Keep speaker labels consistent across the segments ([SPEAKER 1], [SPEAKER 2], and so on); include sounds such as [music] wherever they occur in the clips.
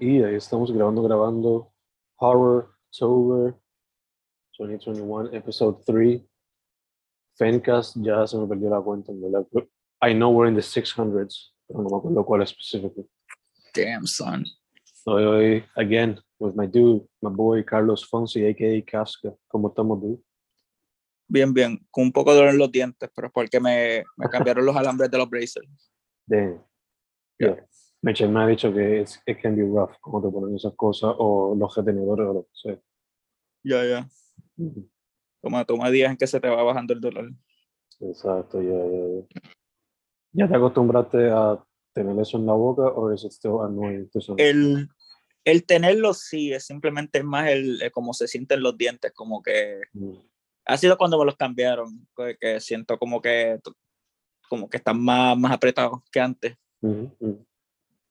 [SPEAKER 1] Y ahí estamos grabando, grabando Horror Tober 2021, Episode 3. Fencast, ya se me perdió la cuenta, en verdad. I know we're in the 600s, pero no me acuerdo cuál específicamente.
[SPEAKER 2] Damn, son.
[SPEAKER 1] Hoy, hoy, again, with my dude, my boy Carlos Fonsi, a.k.a. Kafka. ¿Cómo estamos, dude?
[SPEAKER 2] Bien, bien. Con un poco de dolor en los dientes, pero es porque me, me cambiaron los [laughs] alambres de los braces.
[SPEAKER 1] Damn. Yeah. Michelle me ha dicho que it can be rough cuando te ponen esas cosas o los retenedores o lo que sea.
[SPEAKER 2] Ya, ya. Toma, toma días en que se te va bajando el dolor.
[SPEAKER 1] Exacto, ya, ya, ya. ¿Ya te acostumbraste a tener eso en la boca o es still annoying?
[SPEAKER 2] El, el tenerlo sí, es simplemente más el, el cómo se sienten los dientes, como que
[SPEAKER 1] Mm.
[SPEAKER 2] ha sido cuando me los cambiaron, que, siento como que como que están más, más apretados que antes.
[SPEAKER 1] Ujú, ujú.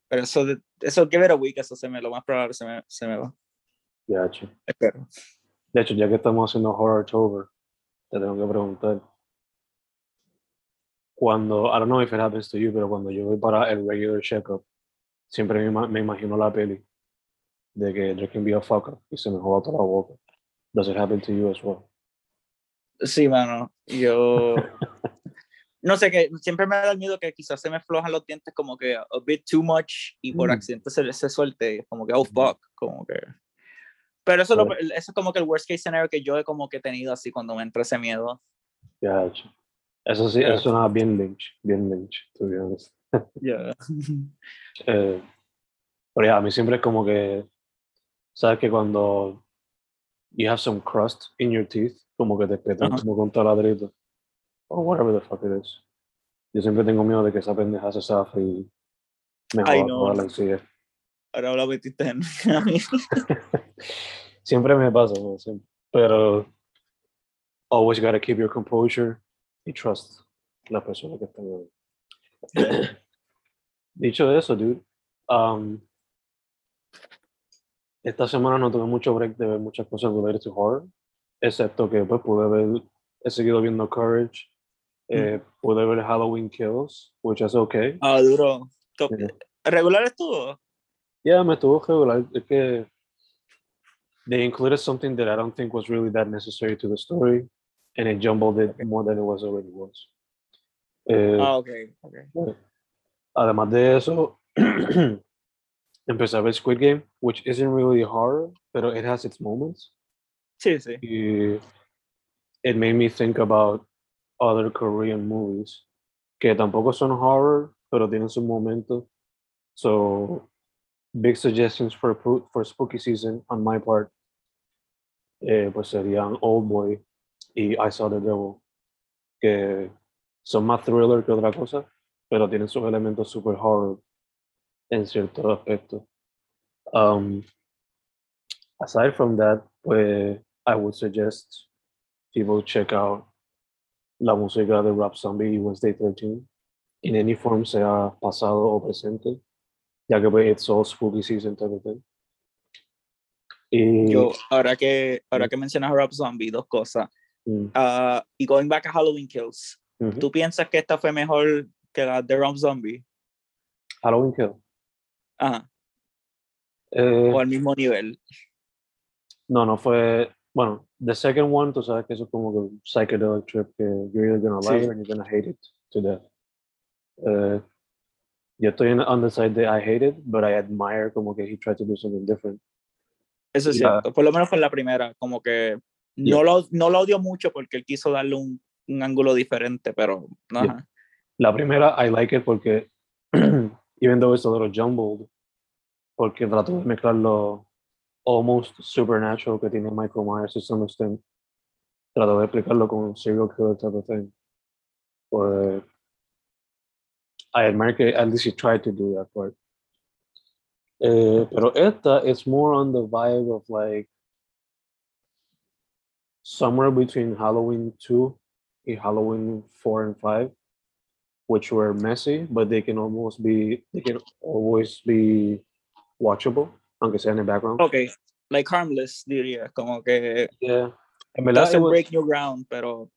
[SPEAKER 2] Pero eso, eso give it a week, eso se me, lo más probable se me, se me va.
[SPEAKER 1] Ya, che.
[SPEAKER 2] Espero.
[SPEAKER 1] De hecho, ya que estamos haciendo Horror October, te tengo que preguntar. Cuando, I don't know if it happens to you, pero cuando yo voy para el regular checkup, siempre me, me imagino la peli de que there can be a fucker y se me joda toda la boca. Does it happen to you as well?
[SPEAKER 2] Sí, mano. Yo. [laughs] No sé, que siempre me da el miedo que quizás se me flojan los dientes como que a bit too much y por
[SPEAKER 1] Mm.
[SPEAKER 2] accidente se, se suelte. como que, oh fuck. Como que. Pero eso, lo- eso es como que el worst case scenario que yo he como que tenido así cuando me entra ese miedo.
[SPEAKER 1] Ya, che. Eso sí,
[SPEAKER 2] Yeah.
[SPEAKER 1] eso suena bien lynch, bien lynch, to be honest. [laughs]
[SPEAKER 2] Yeah.
[SPEAKER 1] Eh, pero ya, a mí siempre es como que, ¿sabes que cuando you have some crust in your teeth, como que te petan
[SPEAKER 2] Ajá.
[SPEAKER 1] como con taladrito, o whatever the fuck it is. Yo siempre tengo miedo de que esa pendeja se zafe y me joda toda la encía.
[SPEAKER 2] Ahora lo metiste en
[SPEAKER 1] siempre me pasa, ¿no? Siempre. pero always gotta keep your composure y trust la persona que está ahí. [coughs] Dicho eso, dude, um, esta semana no tuve mucho break de ver muchas cosas related to horror, excepto que pues pude ver, he seguido viendo Courage, eh, pude ver Halloween Kills, which is okay.
[SPEAKER 2] Ah, duro.
[SPEAKER 1] Yeah.
[SPEAKER 2] ¿Regular estuvo?
[SPEAKER 1] Yeah, me estuvo regular, es que they included something that I don't think was really that necessary to the story, and it jumbled it more than it was already was. Eh,
[SPEAKER 2] Ah, ok. okay.
[SPEAKER 1] Además de eso, [clears throat] empecé a ver Squid Game, which isn't really horror, pero it has its moments.
[SPEAKER 2] Sí, sí.
[SPEAKER 1] Y it made me think about other Korean movies que tampoco son horror, pero tienen sus momentos. So, big suggestions for, for spooky season on my part, eh, pues serían Old Boy y I Saw the Devil, que son más thriller que otra cosa, pero tienen sus elementos super horror en ciertos aspectos. Um, aside from that, pues I would suggest people check out la música de Rap Zombie y Wednesday 13 in any form, sea pasado o presente, ya que pues it's all spooky season type of thing. Y,
[SPEAKER 2] Yo, ahora que, ahora que mencionas a Rob Zombie, dos cosas.
[SPEAKER 1] mm,
[SPEAKER 2] Ah, y going back a Halloween Kills,
[SPEAKER 1] ujú.
[SPEAKER 2] ¿tú piensas que esta fue mejor que la de Rob Zombie?
[SPEAKER 1] Halloween Kill.
[SPEAKER 2] Ajá.
[SPEAKER 1] Eh,
[SPEAKER 2] O al mismo nivel.
[SPEAKER 1] no, no fue. Bueno, the second one, tú sabes que eso es como que un psychedelic trip que you're either gonna love
[SPEAKER 2] Sí.
[SPEAKER 1] it or you're gonna hate it to death. Eh, yo estoy en on the side de I hate it, but I admire como que he tried to do something different.
[SPEAKER 2] Eso es
[SPEAKER 1] Ya.
[SPEAKER 2] cierto. Por lo menos fue la primera. Como que
[SPEAKER 1] Yeah.
[SPEAKER 2] no, lo, no lo odio mucho porque él quiso darle un, un ángulo diferente, pero no,
[SPEAKER 1] Yeah. La primera, I like it porque, [clears throat] even though it's a little jumbled, porque trató de mezclar lo almost supernatural que tiene Michael Myers to some extent. Trató de explicarlo con un serial killer type of thing. Pues, I admire que at least he tried to do that part. Eh, pero esta, it's more on the vibe of like somewhere between Halloween 2 and Halloween 4 and 5 which were messy, but they can almost be they can always be watchable, aunque sea en el background.
[SPEAKER 2] Ok, like harmless, diría. Como que
[SPEAKER 1] Yeah. En verdad, it
[SPEAKER 2] doesn't
[SPEAKER 1] was-
[SPEAKER 2] break new ground, pero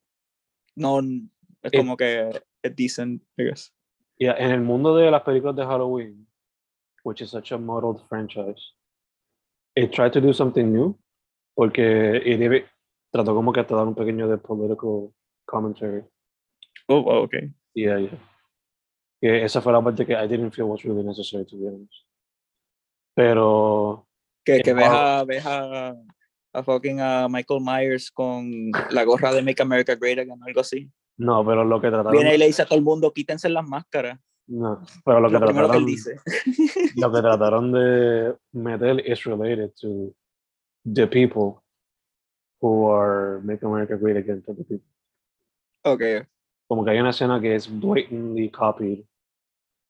[SPEAKER 2] no es
[SPEAKER 1] It-
[SPEAKER 2] como que es decent, I guess.
[SPEAKER 1] yeah, en el mundo de las películas de Halloween, which is such a modeled franchise, it tried to do something new, porque it debe- trató como que hasta dar un pequeño de political commentary.
[SPEAKER 2] Oh, wow, okay.
[SPEAKER 1] Yeah, yeah. Que esa fue la parte que I didn't feel was really necessary, to be honest. Pero,
[SPEAKER 2] Que, que ves, a, ves a, a fucking a Michael Myers con la gorra de Make America Great Again o algo así.
[SPEAKER 1] no, pero lo que trataron...
[SPEAKER 2] Viene y le dice a todo el mundo, quítense las máscaras.
[SPEAKER 1] No, pero lo que
[SPEAKER 2] Lo primero que él
[SPEAKER 1] trataron...
[SPEAKER 2] dice.
[SPEAKER 1] lo que trataron de meter is related to the people who are Make America Great Again to the people.
[SPEAKER 2] Ok,
[SPEAKER 1] Como que hay una escena que es blatantly copied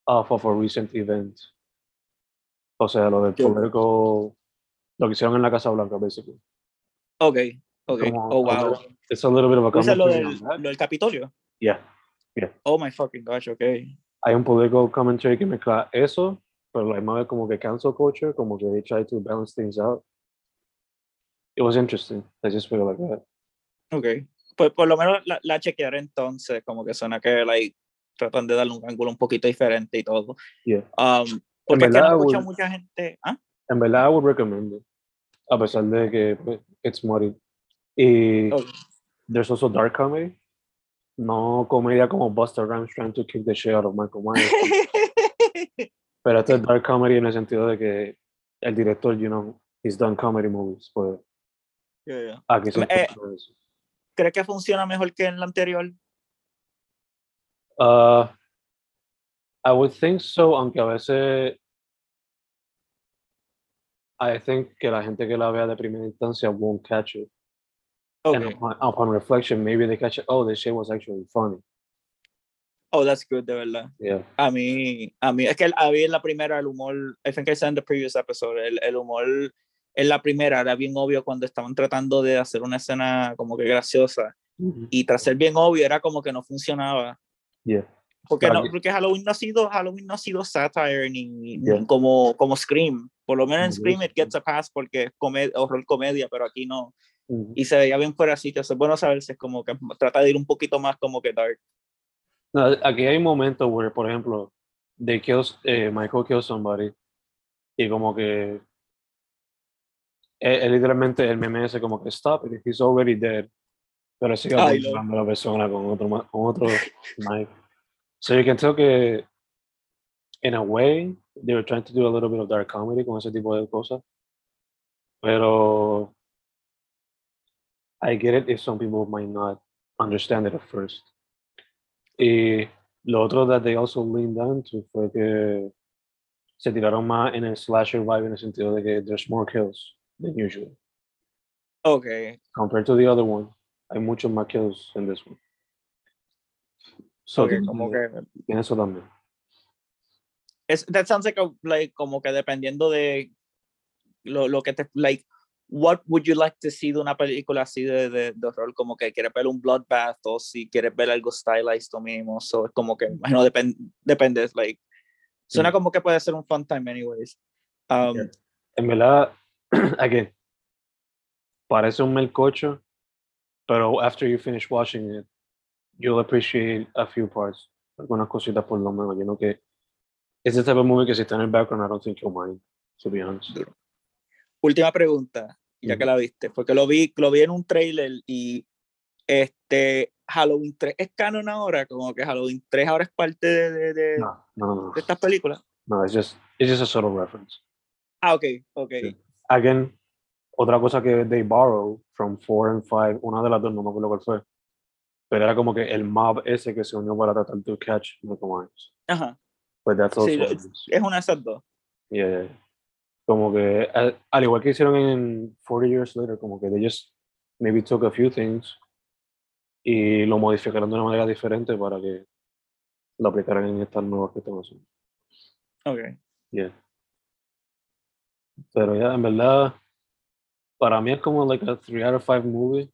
[SPEAKER 1] off of a recent event. O sea, lo del political, lo que hicieron en la Casa Blanca, basically.
[SPEAKER 2] ok, ok.
[SPEAKER 1] Como
[SPEAKER 2] Oh, wow.
[SPEAKER 1] It's a little bit of a
[SPEAKER 2] ¿Tú dices lo
[SPEAKER 1] commentary
[SPEAKER 2] del, lo Capitolio?
[SPEAKER 1] Yeah.
[SPEAKER 2] Oh my fucking gosh, ok.
[SPEAKER 1] Hay un political commentary que mezcla eso, pero la misma vez como que cancel culture, como que they try to balance things out. It was interesting. I just feel like that.
[SPEAKER 2] Ok. Pues por lo menos la, la chequearé entonces, como que suena que like, tratan de darle un ángulo un poquito diferente y todo.
[SPEAKER 1] Yeah.
[SPEAKER 2] Um, porque es que
[SPEAKER 1] verdad,
[SPEAKER 2] no escucha
[SPEAKER 1] would-
[SPEAKER 2] mucha gente. ¿Ah?
[SPEAKER 1] En verdad, I would recommend it. A pesar de que pues, it's muddy. Y
[SPEAKER 2] Ok.
[SPEAKER 1] there's also dark comedy. No comedia como Buster Rhymes trying to kick the shit out of Michael Myers. [laughs] pero esto es dark comedy en el sentido de que el director, you know, he's done comedy movies. Pues
[SPEAKER 2] Yeah, yeah.
[SPEAKER 1] aquí se
[SPEAKER 2] Eh,
[SPEAKER 1] en.
[SPEAKER 2] ¿Crees que funciona mejor que en la anterior?
[SPEAKER 1] Uh, I would think so, aunque a veces I think que la gente que la vea de primera instancia won't catch it. And
[SPEAKER 2] Okay.
[SPEAKER 1] upon, upon reflection, maybe they catch it. Oh, this shit was actually funny.
[SPEAKER 2] Oh, that's good, de verdad.
[SPEAKER 1] Yeah.
[SPEAKER 2] A mí, a mí, es que a mí en la primera el humor, I think I said in the previous episode, el, el humor en la primera era bien obvio cuando estaban tratando de hacer una escena como que graciosa y tras ser bien obvio era como que no funcionaba.
[SPEAKER 1] Yeah.
[SPEAKER 2] Porque, no, porque Halloween no ha sido, Halloween no ha sido satire ni, ni
[SPEAKER 1] Yeah.
[SPEAKER 2] como, como Scream. Por lo menos en Scream it gets a pass porque es comed- horror comedia, pero aquí no.
[SPEAKER 1] Mhm.
[SPEAKER 2] Y se veía bien fuera de sitio. Es bueno saber si es como que trata de ir un poquito más como que dark.
[SPEAKER 1] No, aquí hay momentos where, por ejemplo, they kills, eh, Michael kills somebody y como que él, él literalmente el meme ese como que stop it, he's already dead. Pero sigue a la persona con otro, con otro [laughs] knife. So you can tell que in a way they were trying to do a little bit of dark comedy con ese tipo de cosas. Pero I get it if some people might not understand it at first. Y lo otro that they also leaned onto fue que se tiraron más en el slasher vibe en el sentido de que there's more kills than usual.
[SPEAKER 2] Ok.
[SPEAKER 1] Compared to the other one, hay muchos más kills en this one. So
[SPEAKER 2] ok, como que
[SPEAKER 1] tiene eso también.
[SPEAKER 2] Es, that sounds like, a, like como que dependiendo de lo, lo que te like what would you like to see de una película así de, de, de horror como que quieres ver un bloodbath o si quieres ver algo stylized o mínimo so es como que imagino depende depende like suena
[SPEAKER 1] Mm.
[SPEAKER 2] como que puede ser un fun time anyways um,
[SPEAKER 1] Yeah. En verdad, [clears throat] again, parece un melcocho, pero after you finish watching it, you'll appreciate a few parts. Algunas cositas por lo menos. Yo know que es the type of movie que si está en el background, I don't think you'll mind, to be honest.
[SPEAKER 2] última pregunta ya que
[SPEAKER 1] Ujú.
[SPEAKER 2] la viste fue que lo vi lo vi en un trailer y este Halloween 3 es canon ahora como que Halloween 3 ahora es parte de, de, de-
[SPEAKER 1] No, no, no.
[SPEAKER 2] de estas películas
[SPEAKER 1] No, it's just, it's just a subtle reference.
[SPEAKER 2] ah ok ok
[SPEAKER 1] Sí. Again, otra cosa que they borrow from 4 and 5, una de las dos, no me acuerdo cuál fue, pero era como que el mob ese que se unió para tratar de catch Michael Myers.
[SPEAKER 2] ajá
[SPEAKER 1] But that's also
[SPEAKER 2] Sí, es- una de esas dos
[SPEAKER 1] Yeah. Como que, al, al igual que hicieron en 40 Years Later, como que they just maybe took a few things y lo modificaron de una manera diferente para que lo aplicaran en estas nuevas que están haciendo.
[SPEAKER 2] ok
[SPEAKER 1] Yeah. Pero ya, en verdad, para mí es como like a 3 out of 5 movie.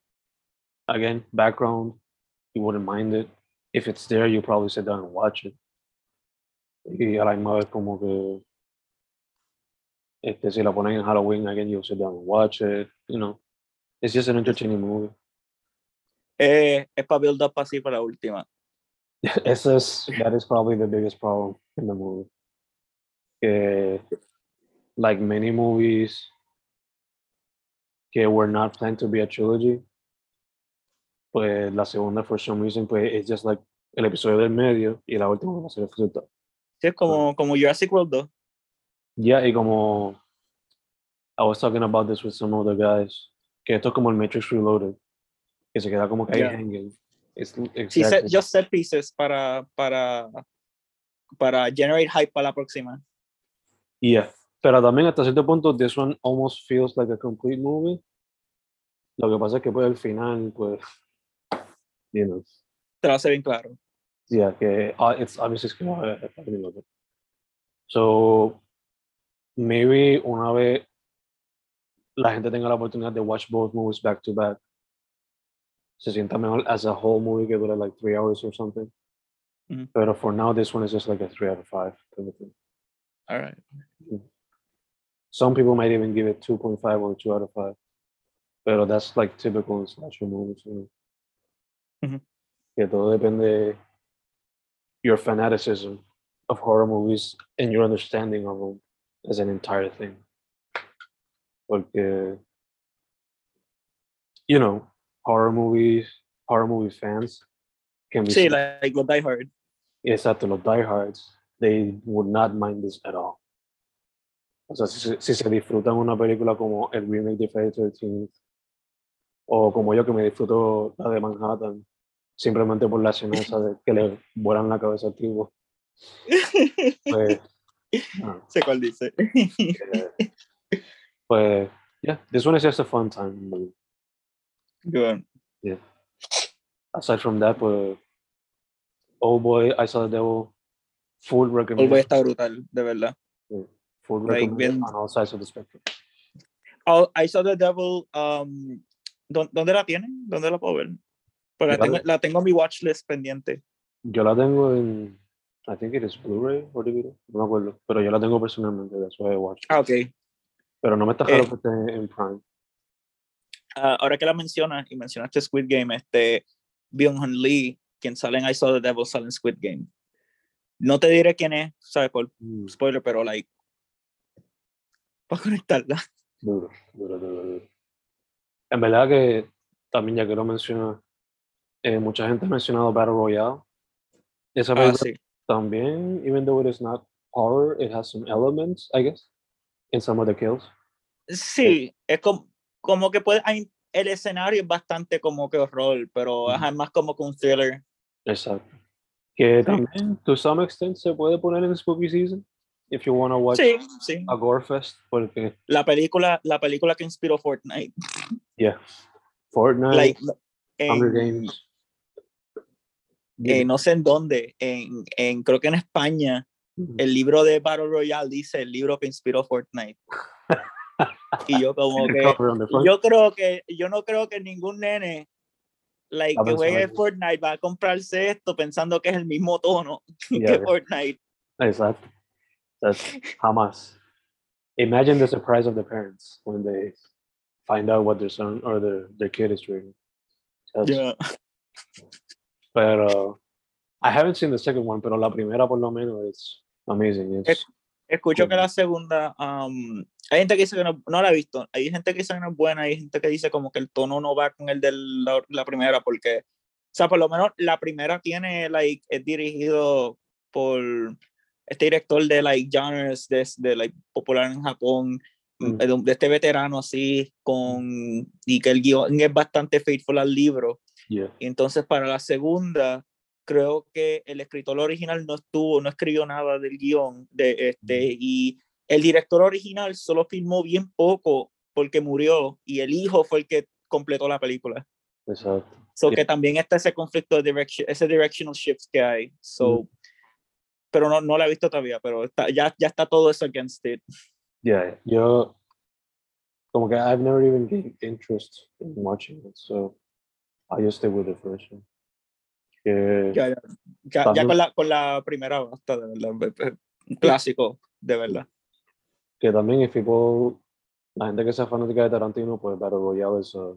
[SPEAKER 1] Again, background, you wouldn't mind it. If it's there, you probably sit down and watch it. Y a la misma vez como que este, si la ponen en Halloween, again, you'll sit down and watch it. You know, it's just an entertaining movie.
[SPEAKER 2] Eh, es para build up así para la última. [laughs]
[SPEAKER 1] Eso es, that is probably the biggest problem in the movie. que, like many movies que were not planned to be a trilogy, pues la segunda, for some reason, pues es just like el episodio del medio y la última va a ser el resultado.
[SPEAKER 2] Sí, es como, como Jurassic World 2.
[SPEAKER 1] Ya, y como I was talking about this with some other guys, que esto es como el Matrix Reloaded, que se queda como que ahí
[SPEAKER 2] Yeah.
[SPEAKER 1] hanging. It's
[SPEAKER 2] Sí, set,
[SPEAKER 1] exactly-
[SPEAKER 2] just set pieces para, para, para generate hype para la próxima.
[SPEAKER 1] Yeah. Pero también hasta cierto punto, this one almost feels like a complete movie. Lo que pasa es que pues al final, pues, [laughs] you know,
[SPEAKER 2] Te lo hace bien claro.
[SPEAKER 1] Yeah, que uh, it's obviously it's gonna have a ending of it. So, maybe una vez la gente tenga la oportunidad de watch both movies back to back, se sienta mejor as a whole movie que dura like three hours or something.
[SPEAKER 2] Mhm.
[SPEAKER 1] Pero for now, this one is just like a three out of five. kind of thing.
[SPEAKER 2] All right.
[SPEAKER 1] Some people might even give it 2.5 or 2 out of 5. But that's like typical in slasher movies. You know?
[SPEAKER 2] Ujú.
[SPEAKER 1] Que todo depende your fanaticism of horror movies and your understanding of them as an entire thing. Porque, you know, horror movies, horror movie fans can be so-
[SPEAKER 2] like los Die Hard.
[SPEAKER 1] exacto, los diehards, they would not mind this at all. O sea, si, si se disfrutan una película como el remake de Friday the 13th, o como yo que me disfruto la de Manhattan, simplemente por la escena esa de que le vuelan la cabeza al tipo, pues, [laughs] ah,
[SPEAKER 2] sé cuál dice.
[SPEAKER 1] eh, pues, yeah, this one is just a fun time. movie.
[SPEAKER 2] Good.
[SPEAKER 1] Aside from that, pues, Oh Boy, I Saw the Devil, full recommend.
[SPEAKER 2] Oldboy está brutal, de verdad.
[SPEAKER 1] Full
[SPEAKER 2] like,
[SPEAKER 1] recommend on all sides of the spectrum.
[SPEAKER 2] Oh, I Saw the Devil, um, ¿dó- ¿dónde la tienen? ¿Dónde la puedo ver? Pues la tengo, la tengo en mi watchlist pendiente.
[SPEAKER 1] Yo la tengo en, I think it is Blu-ray o DVD, no me acuerdo, pero yo la tengo personalmente, why I watch.
[SPEAKER 2] Ah, ok.
[SPEAKER 1] Pero no me está raro
[SPEAKER 2] Eh.
[SPEAKER 1] que esté en Prime.
[SPEAKER 2] Ah, ahora que la mencionas y mencionaste Squid Game, este Byung-hun Lee, quien sale en I Saw the Devil, sale en Squid Game. No te diré quién es, ¿sabes? Por
[SPEAKER 1] Mm,
[SPEAKER 2] spoiler, pero like, para conectarla.
[SPEAKER 1] Duro, duro, duro, duro. En verdad que también ya que lo menciona, eh, mucha gente ha mencionado Battle Royale. Esa
[SPEAKER 2] Ah, sí.
[SPEAKER 1] también, even though it is not horror, it has some elements, I guess, in some of the kills.
[SPEAKER 2] Sí, es como, como que puede, hay- el escenario es bastante como que horror, pero
[SPEAKER 1] Ujú.
[SPEAKER 2] es más como que un thriller.
[SPEAKER 1] Exacto. Que también, to some extent, se puede poner en Spooky Season, if you want to watch
[SPEAKER 2] Sí, sí.
[SPEAKER 1] a gore fest, porque,
[SPEAKER 2] La película, la película que inspiró Fortnite.
[SPEAKER 1] yeah, Fortnite,
[SPEAKER 2] Like,
[SPEAKER 1] Hunger
[SPEAKER 2] en-
[SPEAKER 1] Games.
[SPEAKER 2] Eh, no sé en dónde, en, en, creo que en España, el libro de Battle Royale dice el libro que inspiró Fortnite. y yo [laughs] como que, yo creo que, yo no creo que ningún nene like, que juegue. Fortnite va a comprarse esto pensando que es el mismo tono [laughs]
[SPEAKER 1] Yeah,
[SPEAKER 2] que
[SPEAKER 1] yeah.
[SPEAKER 2] Fortnite.
[SPEAKER 1] Exacto. That's jamás. Imagine the surprise of the parents when they find out what their son or their, their kid is reading. That's-
[SPEAKER 2] Yeah. [laughs]
[SPEAKER 1] Pero I haven't seen the second one, pero la primera por lo menos es amazing. It's,
[SPEAKER 2] Escucho que
[SPEAKER 1] Cool.
[SPEAKER 2] la segunda, um, hay gente que dice que no, no la ha visto, hay gente que dice que no es buena, hay gente que dice como que el tono no va con el de la, la primera, porque, o sea, por lo menos la primera tiene, like, es dirigido por este director de, like, genres, de, de like, popular en Japón,
[SPEAKER 1] Mm.
[SPEAKER 2] de, de este veterano así, con, y que el guion es bastante faithful al libro,
[SPEAKER 1] yeah.
[SPEAKER 2] y entonces para la segunda, creo que el escritor original no estuvo, no escribió nada del guion de este, y el director original solo filmó bien poco porque murió y el hijo fue el que completó la película.
[SPEAKER 1] Exacto.
[SPEAKER 2] So
[SPEAKER 1] Yeah.
[SPEAKER 2] que también está ese conflicto de direction, ese directional shifts que hay. So, pero no, no la he visto todavía, pero está, ya, ya está todo eso against it.
[SPEAKER 1] Yeah, yo como que I've never even gained interest in watching it, so I just stick with the first one. Que
[SPEAKER 2] Ya, ya, ya, ya
[SPEAKER 1] También-
[SPEAKER 2] con, la, con la primera basta, de verdad. Clásico, de verdad.
[SPEAKER 1] que también if people la gente que sea fanática de Tarantino pues Battle Royale es a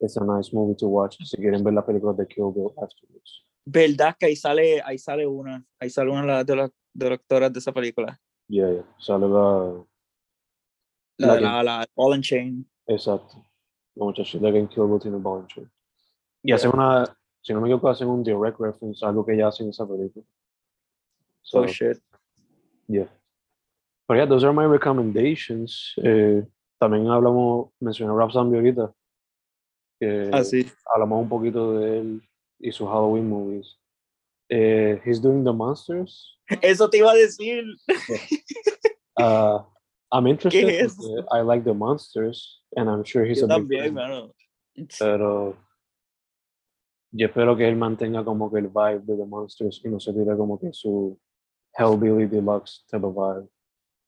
[SPEAKER 1] it's a nice movie to watch si quieren ver la película de Kill Bill afterwards
[SPEAKER 2] Verdad que ahí sale, ahí sale una, ahí sale una de las, de las, de esa película.
[SPEAKER 1] Yeah, yeah. Sale la.
[SPEAKER 2] La,
[SPEAKER 1] La
[SPEAKER 2] la, la, la Ball and Chain.
[SPEAKER 1] Exacto. La muchachita que en Kill Bill tiene ball and chain. Y hacen una. Si no me equivoco, hacen un direct reference a algo que ella hace en esa película. So,
[SPEAKER 2] oh shit.
[SPEAKER 1] yeah. But yeah, those are my recommendations. Eh, también hablamos, mencioné Rob Zombie ahorita. Que
[SPEAKER 2] Así.
[SPEAKER 1] hablamos un poquito de él y sus Halloween movies. Eh, he's doing the monsters.
[SPEAKER 2] Eso te iba a decir.
[SPEAKER 1] Uh, [laughs] I'm interested.
[SPEAKER 2] ¿Qué es?
[SPEAKER 1] I like the monsters, and I'm sure he's
[SPEAKER 2] Yo
[SPEAKER 1] a big
[SPEAKER 2] también,
[SPEAKER 1] fan.
[SPEAKER 2] mano.
[SPEAKER 1] Pero yo espero que él mantenga como que el vibe de The Monsters y no se tire como que su Hellbilly Deluxe type of vibe.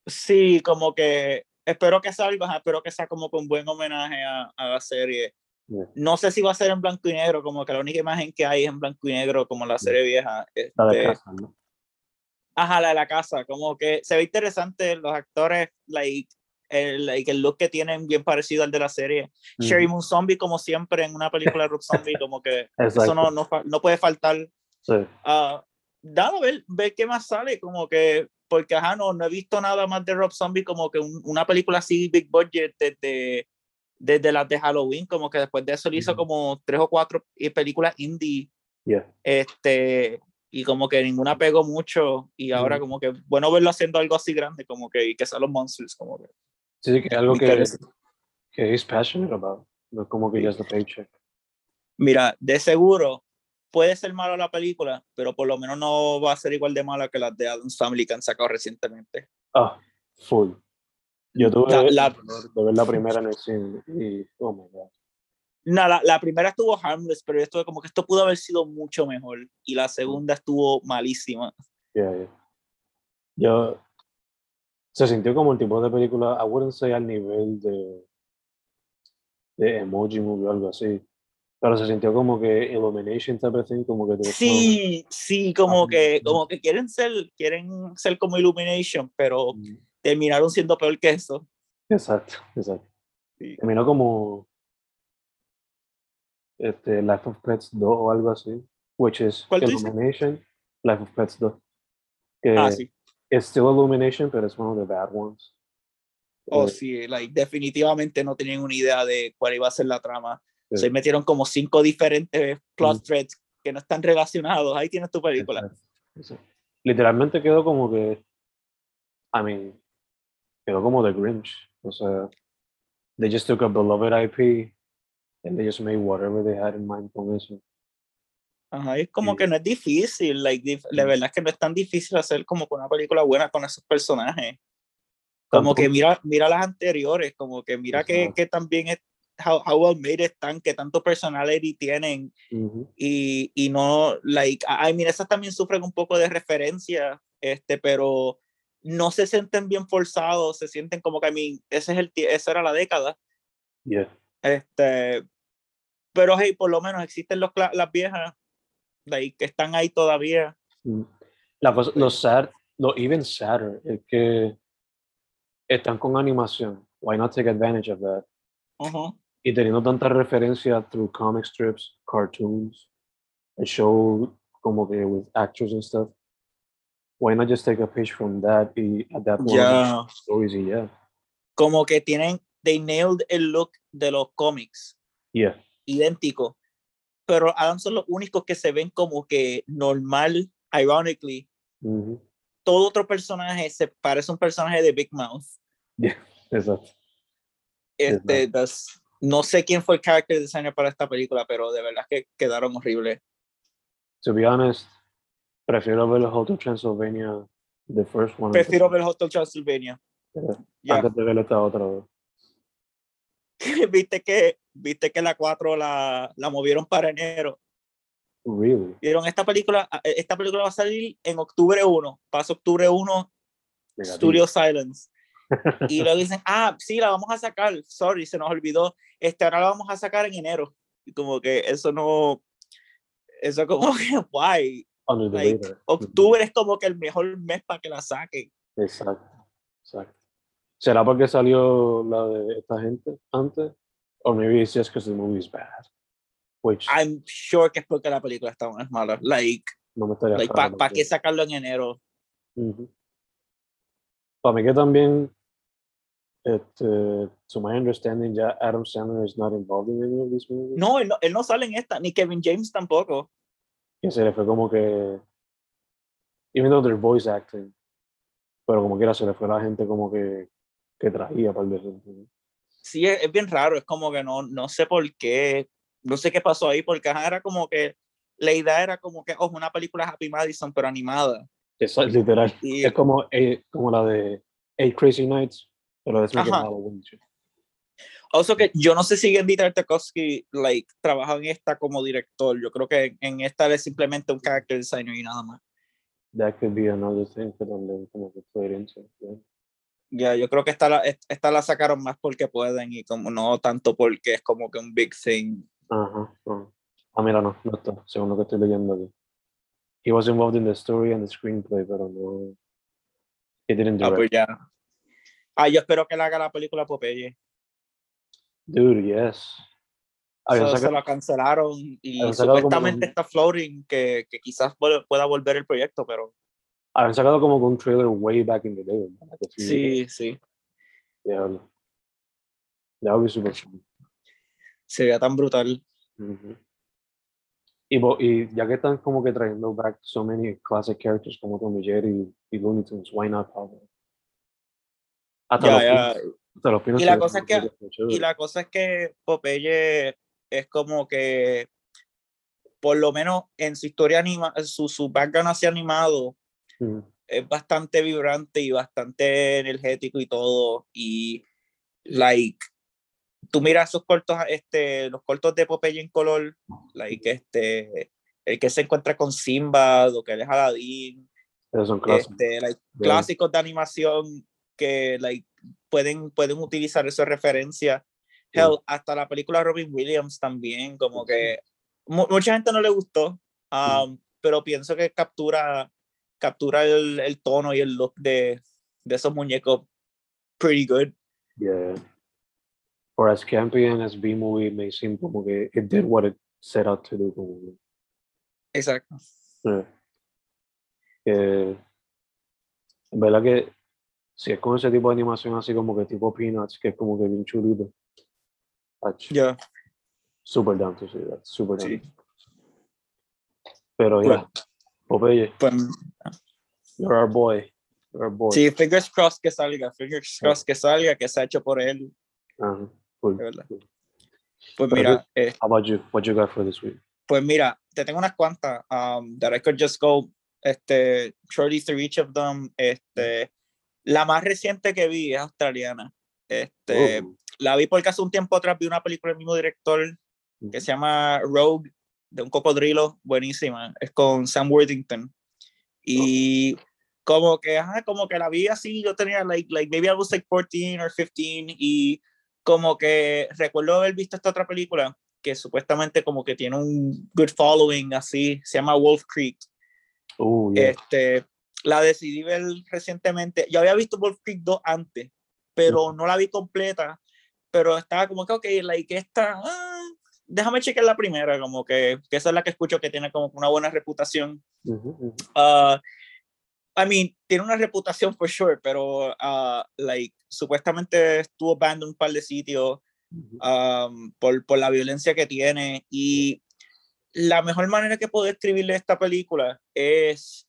[SPEAKER 2] Sí, como que espero que salga, espero que sea como con buen homenaje a, a la serie.
[SPEAKER 1] Yeah.
[SPEAKER 2] No sé si va a ser en blanco y negro, como que la única imagen que hay es en blanco y negro, como la serie vieja.
[SPEAKER 1] La de
[SPEAKER 2] este,
[SPEAKER 1] casa, ¿no?
[SPEAKER 2] Ajá, la de la casa, como que se ve interesante, los actores, like, el, like, el look que tienen bien parecido al de la serie. Sherry
[SPEAKER 1] Ujú.
[SPEAKER 2] Moon Zombie, como siempre, en una película de Rob Zombie, como que [laughs] eso no, no, no puede faltar.
[SPEAKER 1] Sí.
[SPEAKER 2] Ah, dado ver, ver qué más sale, como que, porque ajá, no, no he visto nada más de Rob Zombie, como que un- una película así, big budget, desde, desde las de Halloween, como que después de eso le hizo como tres o cuatro eh, películas indie,
[SPEAKER 1] Yeah.
[SPEAKER 2] este, y como que ninguna pegó mucho, y ahora
[SPEAKER 1] Ujú.
[SPEAKER 2] como que, bueno verlo haciendo algo así grande, como que, y que sean los monsters, como que.
[SPEAKER 1] Sí, sí, que es algo que, que he's passionate about. No es como que just a paycheck.
[SPEAKER 2] Mira, de seguro puede ser mala la película, pero por lo menos no va a ser igual de mala que las de Adam's Family que han sacado recientemente.
[SPEAKER 1] Ah, full. Yo tuve
[SPEAKER 2] La- la-
[SPEAKER 1] de ver la primera en el cine y, oh my god.
[SPEAKER 2] No, la, la primera estuvo harmless, pero yo estuve como que esto pudo haber sido mucho mejor. Y la segunda estuvo malísima.
[SPEAKER 1] Yeah, yeah. Yo se sintió como el tipo de película, I wouldn't say al nivel de de emoji movie o algo así, pero se sintió como que Illumination type of thing, como que
[SPEAKER 2] Sí, sí, como
[SPEAKER 1] Ah,
[SPEAKER 2] que, como que quieren ser, quieren ser como Illumination, pero
[SPEAKER 1] Mm,
[SPEAKER 2] terminaron siendo peor que eso.
[SPEAKER 1] Exacto, exacto.
[SPEAKER 2] Sí.
[SPEAKER 1] Terminó como este, Life of Pets 2 o algo así, which is
[SPEAKER 2] ¿Cuál?
[SPEAKER 1] Illumination, Life of Pets 2. Que
[SPEAKER 2] Ah, sí.
[SPEAKER 1] it's still Illumination, pero es one of the bad ones.
[SPEAKER 2] Oh,
[SPEAKER 1] Eh,
[SPEAKER 2] sí, like, definitivamente no tenían una idea de cuál iba a ser la trama.
[SPEAKER 1] Sí.
[SPEAKER 2] Se metieron como cinco diferentes plot
[SPEAKER 1] Mm.
[SPEAKER 2] threads que no están relacionados. Ahí tienes tu película.
[SPEAKER 1] Exacto, exacto. Literalmente quedó como que, I mean, quedó como The Grinch. O sea, they just took a beloved IP and they just made whatever they had in mind con eso.
[SPEAKER 2] Ajá, es como
[SPEAKER 1] Sí.
[SPEAKER 2] que no es difícil, like, dif- la verdad es que no es tan difícil hacer como que una película buena con esos personajes. Como que
[SPEAKER 1] Tampoco-
[SPEAKER 2] mira, mira las anteriores, como que mira que, que también es, how, how well made están, que tanto personality tienen
[SPEAKER 1] Ujú,
[SPEAKER 2] y, y no, like, I mean, esas también sufren un poco de referencia, este, pero no se sienten bien forzados, se sienten como que, I mean, ese es el, esa era la década,
[SPEAKER 1] Yeah.
[SPEAKER 2] Este, pero hey, por lo menos existen los, las viejas, like, que están ahí todavía.
[SPEAKER 1] Mm. La cosa, lo sad, lo even sadder es que están con animación. Why not take advantage of that?
[SPEAKER 2] Ujú.
[SPEAKER 1] Y teniendo tanta referencia through comic strips, cartoons, a show como que with actors and stuff. Why not just take a page from that y adapt one of those stories y yeah.
[SPEAKER 2] Como que tienen, they nailed el look de los cómics,
[SPEAKER 1] Yeah.
[SPEAKER 2] idéntico, pero Adam son los únicos que se ven como que normal, ironically,
[SPEAKER 1] Ujú.
[SPEAKER 2] todo otro personaje se parece a un personaje de Big Mouth.
[SPEAKER 1] Exacto.
[SPEAKER 2] Este, das- no sé quién fue el character designer para esta película, pero de verdad que quedaron horribles.
[SPEAKER 1] To be honest, prefiero ver el Hotel Transylvania, the first one.
[SPEAKER 2] Prefiero ver Hotel Transylvania.
[SPEAKER 1] Yeah.
[SPEAKER 2] Ya.
[SPEAKER 1] Antes de ver esta otra vez. [laughs]
[SPEAKER 2] viste que viste que la 4 la, la movieron para enero.
[SPEAKER 1] Really?
[SPEAKER 2] Vieron esta película, ah, esta película va a salir en octubre 1, pasa octubre 1,
[SPEAKER 1] Negativo.
[SPEAKER 2] Studio Silence. [laughs] Y luego dicen, ah, sí, la vamos a sacar, sorry, se nos olvidó, este, ahora la vamos a sacar en enero. Y como que eso no, eso como [laughs] que,
[SPEAKER 1] the
[SPEAKER 2] Like. Octubre es como que el mejor mes para que la saquen.
[SPEAKER 1] Exacto. Exacto. ¿Será porque salió la de esta gente antes? Or maybe it's just because the movie is bad. Which
[SPEAKER 2] I'm sure que es porque la película está más mala. Like,
[SPEAKER 1] no me estaría
[SPEAKER 2] like ¿para
[SPEAKER 1] porque-
[SPEAKER 2] qué sacarlo en enero?
[SPEAKER 1] Ujú. Para mí que también, este, to my understanding, ya Adam Sandler is not involved in any of these movies.
[SPEAKER 2] No, él no, él no sale en esta, ni Kevin James tampoco.
[SPEAKER 1] Que se le fue como que, even though they're voice acting, pero como quiera se le fue la gente como que, que traía para el gente. ¿no?
[SPEAKER 2] Sí, es, es bien raro, es como que no, no sé por qué, no sé qué pasó ahí, porque era como que, la idea era como que, oh, una película Happy Madison, pero animada.
[SPEAKER 1] Eso es literal.
[SPEAKER 2] Y,
[SPEAKER 1] Es como, eh, como la de Eight Crazy Nights, pero es. Halloween.
[SPEAKER 2] Also que yo no sé si Andy Tartakovsky like, trabaja en esta como director. Yo creo que en esta es simplemente un character designer y nada más.
[SPEAKER 1] That could be another thing que también como que played into. It, yeah.
[SPEAKER 2] Ya, yo creo que esta la, est- esta la sacaron más porque pueden y como no tanto porque es como que un big thing.
[SPEAKER 1] Ajá. ah. Ah, mira, no, no está, según lo que estoy leyendo aquí. He was involved in the story and the screenplay, pero no. He didn't
[SPEAKER 2] Ah,
[SPEAKER 1] direct.
[SPEAKER 2] pues ya. Ah, yo espero que le haga la película Popeye.
[SPEAKER 1] Dude, yes.
[SPEAKER 2] So, se la cancelaron y supuestamente está floating que, que quizás pueda volver el proyecto, pero
[SPEAKER 1] habían sacado como que un trailer way back in the day. ¿verdad?
[SPEAKER 2] Sí, sí,
[SPEAKER 1] ago. Diablo. Be super fun.
[SPEAKER 2] sería tan brutal.
[SPEAKER 1] Y, y ya que están como que trayendo back so many classic characters como Tom y Jerry y Looney Tunes, why not have them? Hasta los. Peanuts- hasta los
[SPEAKER 2] Y la
[SPEAKER 1] se
[SPEAKER 2] cosa es que-. Y la cosa es que Popeye es como que, por lo menos en su historia anima, su, su background así animado,
[SPEAKER 1] Ujú.
[SPEAKER 2] es bastante vibrante y bastante energético y todo. Y, like, tú miras esos cortos, este, los cortos de Popeye en color, like, este, el que se encuentra con Simba, lo que él es Aladdin,
[SPEAKER 1] son clásicos.
[SPEAKER 2] este, like, clásicos de animación que like, pueden, pueden utilizar esa referencia.
[SPEAKER 1] Sí.
[SPEAKER 2] Hell, hasta la película Robin Williams también, como que mu- mucha gente no le gustó, um, pero pienso que captura, captura el, el tono y el look de, de esos muñecos pretty good.
[SPEAKER 1] Yeah. For as campy and as B-movie may seem como que it did what it set out to do. Como que,
[SPEAKER 2] Exacto.
[SPEAKER 1] eh, que, en verdad que si es con ese tipo de animación así como que tipo Peanuts, que es como que bien chulito. ach,
[SPEAKER 2] Ya.
[SPEAKER 1] Super down to see that. Super down.
[SPEAKER 2] Sí.
[SPEAKER 1] Pero ya, Popeye,
[SPEAKER 2] Pues,
[SPEAKER 1] you're our boy. You're our boy.
[SPEAKER 2] sí, fingers crossed que salga, fingers crossed que salga, que se ha hecho por él,
[SPEAKER 1] cool,
[SPEAKER 2] de verdad.
[SPEAKER 1] cool.
[SPEAKER 2] Pues mira, eh,
[SPEAKER 1] How about you? What you got for this week?
[SPEAKER 2] Pues mira, te tengo unas cuantas um, that I could just go este, shortly through each of them. Este, la más reciente que vi es australiana. Este,
[SPEAKER 1] Oh,
[SPEAKER 2] La vi porque hace un tiempo atrás vi una película del mismo director que se llama Rogue, de un cocodrilo, buenísima. Es con Sam Worthington. Y como que, ajá, como que la vi así, yo tenía, like, like, maybe I was like 14 or 15, y como que recuerdo haber visto esta otra película que supuestamente como que tiene un good following así, se llama Wolf Creek.
[SPEAKER 1] Oh, yeah.
[SPEAKER 2] Este, la decidí ver recientemente. Yo había visto Wolf Creek 2 antes, pero no la vi completa. Pero estaba como que, ok, like esta, ah, déjame chequear la primera, como que, que esa es la que escucho que tiene como una buena reputación.
[SPEAKER 1] Ujú, ujú.
[SPEAKER 2] Ah, I mean, tiene una reputación for sure, pero ah, like, supuestamente estuvo banned en un par de sitios um, por, por la violencia que tiene. Y la mejor manera que puedo describirle esta película es,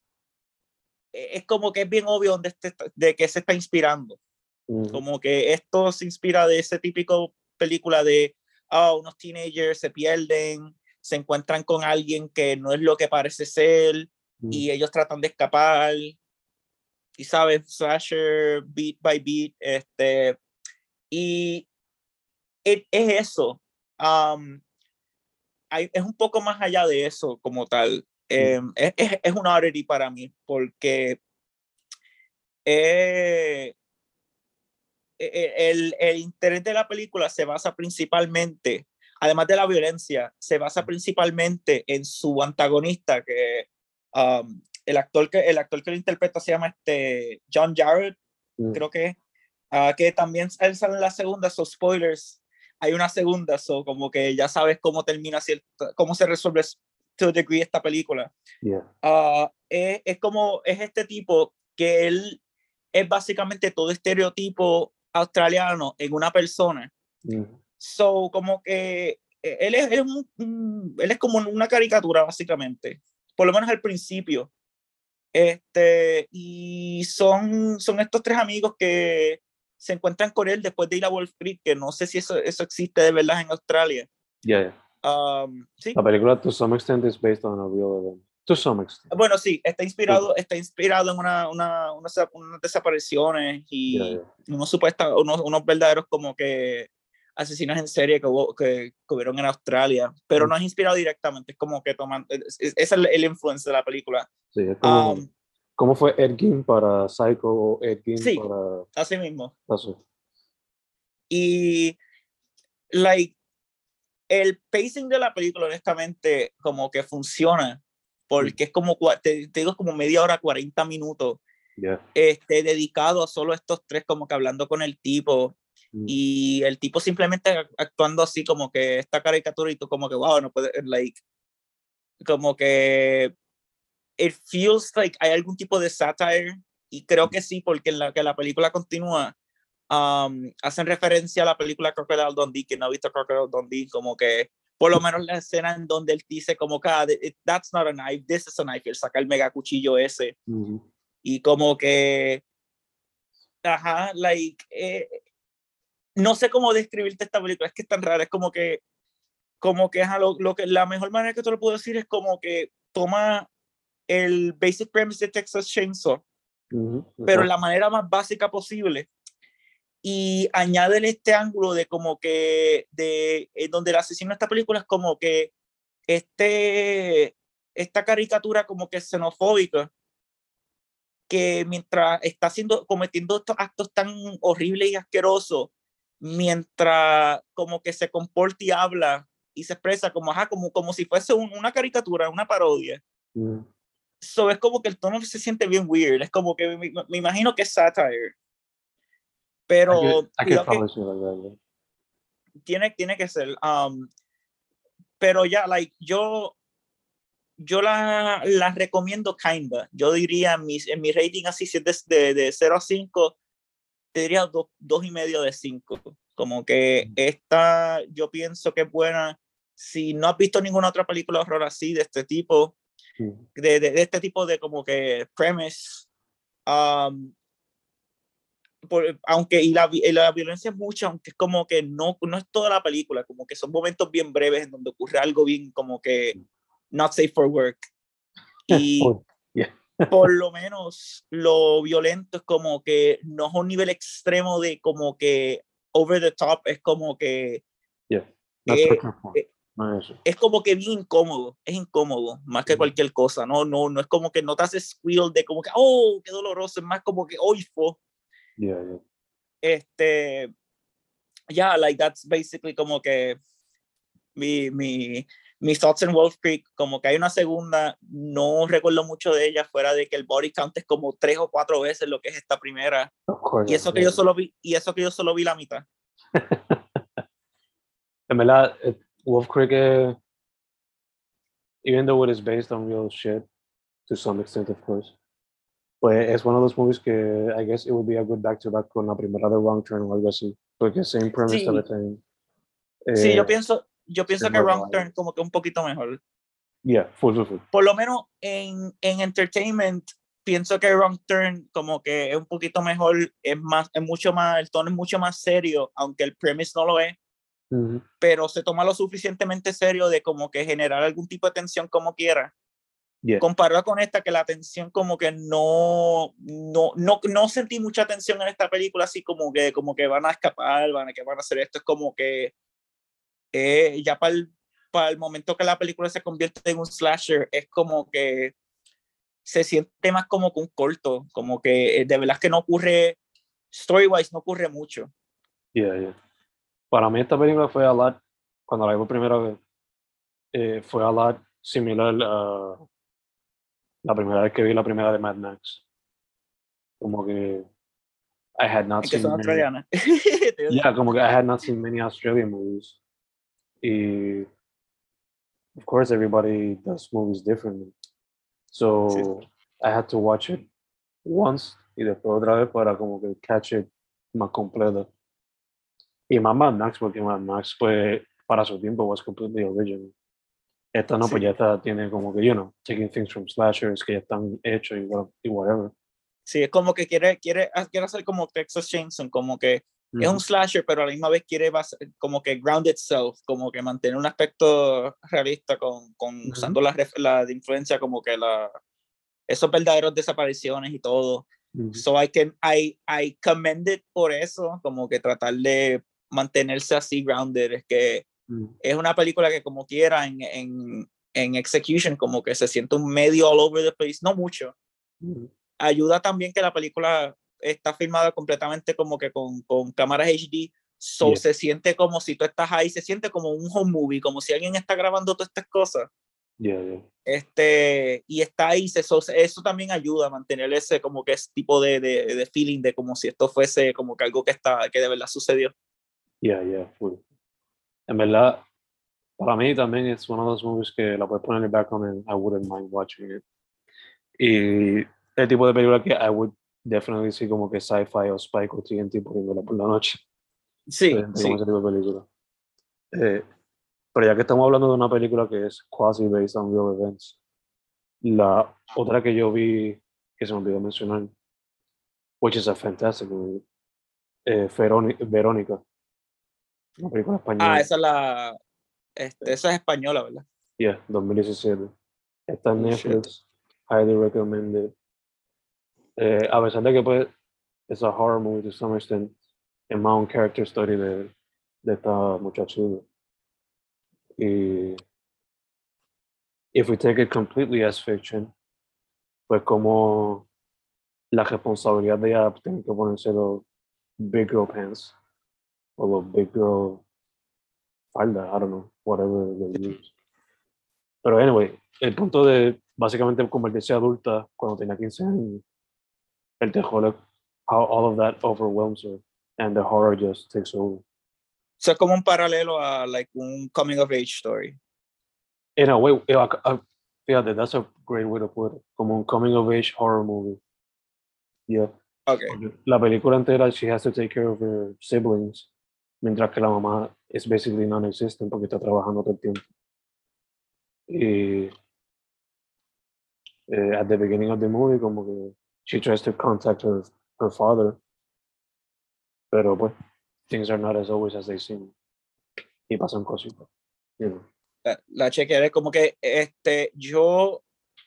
[SPEAKER 2] es como que es bien obvio de, este, de que se está inspirando.
[SPEAKER 1] Ujú.
[SPEAKER 2] Como que esto se inspira de ese típico película de ah, unos teenagers se pierden, se encuentran con alguien que no es lo que parece ser y ellos tratan de escapar. Y sabes, slasher, beat by beat, este, y es, es eso. um, hay- es un poco más allá de eso como tal. Em, es, es, es una oddity para mí porque eh, el, el interés de la película se basa principalmente, además de la violencia, se basa principalmente en su antagonista, que um, el, actor que el actor que lo interpreta se llama este John Jarrett,
[SPEAKER 1] Ujú.
[SPEAKER 2] creo que, ah, que también él sale en la segunda, so spoilers, hay una segunda, so como que ya sabes cómo termina, cierta- cómo se resuelve to degree esta película.
[SPEAKER 1] Yeah.
[SPEAKER 2] Ah, es, es como, es este tipo que él es básicamente todo estereotipo australiano en una persona.
[SPEAKER 1] Mm.
[SPEAKER 2] So, como que eh, él es, él es, un- él es como una caricatura, básicamente. Por lo menos al principio. Este, y son, son estos tres amigos que se encuentran con él después de ir a Wolf Creek, que no sé si eso, eso existe de verdad en Australia.
[SPEAKER 1] Yeah, yeah.
[SPEAKER 2] Um, sí,
[SPEAKER 1] La película, to some extent, is based on a real event. To some extent.
[SPEAKER 2] bueno, sí, está inspirado, está inspirado en una, una, unas, unas desapariciones y
[SPEAKER 1] Yeah, yeah.
[SPEAKER 2] unos supuestos, unos, unos verdaderos como que asesinos en serie que, hubo, que, que hubieron en Australia, pero
[SPEAKER 1] Mm.
[SPEAKER 2] no es inspirado directamente, es como que toman, es- esa es el, el influence de la película.
[SPEAKER 1] Sí, es como,
[SPEAKER 2] Um,
[SPEAKER 1] ¿Cómo fue Ed Gein para Psycho o Ed Gein
[SPEAKER 2] Sí.
[SPEAKER 1] para
[SPEAKER 2] así mismo.
[SPEAKER 1] eso?
[SPEAKER 2] Y, like, el pacing de la película, honestamente, como que funciona, porque es como, te, te digo, como media hora, 40 minutos,
[SPEAKER 1] Yeah.
[SPEAKER 2] este, dedicado a solo estos tres, como que hablando con el tipo,
[SPEAKER 1] Mm.
[SPEAKER 2] y el tipo simplemente ac- actuando así, como que esta caricatura, y tú como que, wow, no puede, like, como que, it feels like hay algún tipo de satire, y creo que sí, porque en la que la película continúa, um, hacen referencia a la película Crocodile Dundee, que no he visto Crocodile Dundee, como que por lo menos la escena en donde él dice como que "Ah, that's not a knife, this is a knife, él saca el mega cuchillo ese
[SPEAKER 1] Mhm.
[SPEAKER 2] y como que, ajá, like, eh, no sé cómo describirte esta película, es que es tan rara, es como que, como que, ajá, lo, lo que, la mejor manera que te lo puedo decir es como que toma el basic premise de Texas Chainsaw,
[SPEAKER 1] Mhm.
[SPEAKER 2] pero
[SPEAKER 1] Okay.
[SPEAKER 2] la manera más básica posible. Y añádele este ángulo de como que, de eh, donde el asesino de esta película es como que este, esta caricatura como que xenofóbica, que mientras está haciendo, cometiendo estos actos tan horribles y asquerosos, mientras como que se comporta y habla y se expresa como, ajá, como, como si fuese un- una caricatura, una parodia so es como que el tono se siente bien weird. Es como que me, me imagino que es satire. Pero
[SPEAKER 1] I could, I could
[SPEAKER 2] que
[SPEAKER 1] like that. yeah.
[SPEAKER 2] tiene, tiene que ser. um, pero ya, like, yo, yo la, la recomiendo kinda. Yo diría en mi, en mi rating así, si es de, de, de 0 a 5, te diría 2 dos, y medio de 5. Como que
[SPEAKER 1] Mm.
[SPEAKER 2] esta, yo pienso que es buena. Si no has visto ninguna otra película de horror así, de este tipo,
[SPEAKER 1] Mhm.
[SPEAKER 2] de, de, de este tipo de como que premise. um, por- aunque y la, y la violencia es mucha, aunque es como que no, no es toda la película, como que son momentos bien breves en donde ocurre algo bien como que not safe for work. [laughs] Y
[SPEAKER 1] Oh, yeah. [laughs]
[SPEAKER 2] por lo menos lo violento es como que no es un nivel extremo de como que over the top, es como que
[SPEAKER 1] Not
[SPEAKER 2] eh, eh, es como que bien incómodo, es incómodo, más que cualquier cosa, no, no, no es como que no te hace squeal de como que, oh, qué doloroso, es más como que, oh, fo.
[SPEAKER 1] Yeah, yeah.
[SPEAKER 2] este, yeah, like that's basically como que mi, mi, mis thoughts en Wolf Creek, como que hay una segunda, no recuerdo mucho de ella, fuera de que el body count es como tres o cuatro veces lo que es esta primera,
[SPEAKER 1] Of course.
[SPEAKER 2] y eso que
[SPEAKER 1] yeah.
[SPEAKER 2] yo solo vi, y eso que yo solo vi la mitad. [laughs]
[SPEAKER 1] En verdad, it- Wolf Creek, eh, even though it is based on real shit, to some extent, of course, pues es one of those movies que I guess it would be a good back-to-back con la primera de Wrong Turn o algo así, porque same premise,
[SPEAKER 2] Sí.
[SPEAKER 1] everything.
[SPEAKER 2] sí, yo
[SPEAKER 1] Eh,
[SPEAKER 2] pienso, yo pienso que Wrong. Turn como que un poquito mejor.
[SPEAKER 1] Yeah, full, full, full.
[SPEAKER 2] Por lo menos en, en entertainment, pienso que Wrong Turn como que es un poquito mejor, es más, es mucho más, el tono es mucho más serio, aunque el premise no lo es.
[SPEAKER 1] Mhm.
[SPEAKER 2] pero se toma lo suficientemente serio de como que generar algún tipo de tensión como quiera.
[SPEAKER 1] Yeah.
[SPEAKER 2] Comparado con esta, que la tensión como que no, no, no, no sentí mucha tensión en esta película, así como que, como que van a escapar, van a, que van a hacer esto, es como que eh, ya para el, para el momento que la película se convierte en un slasher, es como que se siente más como que un corto, como que eh, de verdad que no ocurre, story-wise no ocurre mucho.
[SPEAKER 1] Yeah, yeah. Para mí esta película fue a lot, cuando la vi por primera vez, eh, fue a lot similar a la primera vez que vi la primera de Mad Max. Como que I had not
[SPEAKER 2] Es que
[SPEAKER 1] seen
[SPEAKER 2] son
[SPEAKER 1] many-. [laughs] Yeah, como que I had not seen many Australian movies. Y of course everybody does movies differently. So I had to watch it once y después otra vez para como que catch it más completo. Y más Mad Max, porque Mad Max, pues, para su tiempo, was completely original. Esta no, pues
[SPEAKER 2] Sí.
[SPEAKER 1] ya está, tiene como que, you know, taking things from slashers que ya están hechos y, y whatever.
[SPEAKER 2] Sí, es como que quiere, quiere, ha- quiere hacer como Texas Chainsaw, como que es un slasher, pero a la misma vez quiere como que ground itself, como que mantener un aspecto realista con, con
[SPEAKER 1] Ujú.
[SPEAKER 2] usando la, la de influencia como que la esos verdaderos desapariciones y todo.
[SPEAKER 1] ujú,
[SPEAKER 2] So I can I I commend it por eso, como que tratar de mantenerse así grounded, es que es una película que como quiera en, en, en execution como que se siente un medio all over the place, no mucho. Ayuda también que la película está filmada completamente como que con, con cámaras HD, so
[SPEAKER 1] Yeah.
[SPEAKER 2] se siente como si tú estás ahí, se siente como un home movie, como si alguien está grabando todas estas cosas.
[SPEAKER 1] Yeah, yeah.
[SPEAKER 2] Este, y está ahí, se- eso, eso también ayuda a mantener ese como que ese tipo de, de, de feeling de como si esto fuese como que algo que está, que de verdad sucedió.
[SPEAKER 1] Yeah, yeah, full. En verdad, para mí también es one of those movies que la puedes poner en el background and I wouldn't mind watching it. Y el tipo de película que I would definitely see como que sci-fi o Spike o TNT poniéndola por la noche.
[SPEAKER 2] Sí, sí.
[SPEAKER 1] ese tipo de película. Eh, pero ya que estamos hablando de una película que es quasi based on real events, la otra que yo vi, que se me olvidó mencionar, which is a fantastic movie, eh, Verónica, una película española.
[SPEAKER 2] Ah, esa es la, este, esa es española, ¿verdad?
[SPEAKER 1] Yeah, 2017. Está en
[SPEAKER 2] Oh, shit.
[SPEAKER 1] Netflix. Highly recommended. Eh, a pesar de que pues es a horror movie to some extent, es más un character story de, de esta muchachita. Y if we take it completely as fiction, pues como la responsabilidad de ella tener que ponerse los big girl pants o los big girl falda, I don't know, whatever they use. Pero anyway, el punto de básicamente convertirse adulta cuando tenía 15 años, el terror, how all of that overwhelms her and the horror just takes over.
[SPEAKER 2] Eso es como un paralelo a like un coming of age story.
[SPEAKER 1] In a way, I- fíjate, that's a great way to put it. Como un coming of age horror movie. Yeah.
[SPEAKER 2] Okay.
[SPEAKER 1] La película entera, she has to take care of her siblings, mientras que la mamá es basically non-existent porque está trabajando todo el tiempo. Y eh, at the beginning of the movie, como que she tries to contact her, her father, pero pues, things are not as always as they seem. Y pasan cositas. You know.
[SPEAKER 2] La, la chequearé como que este, yo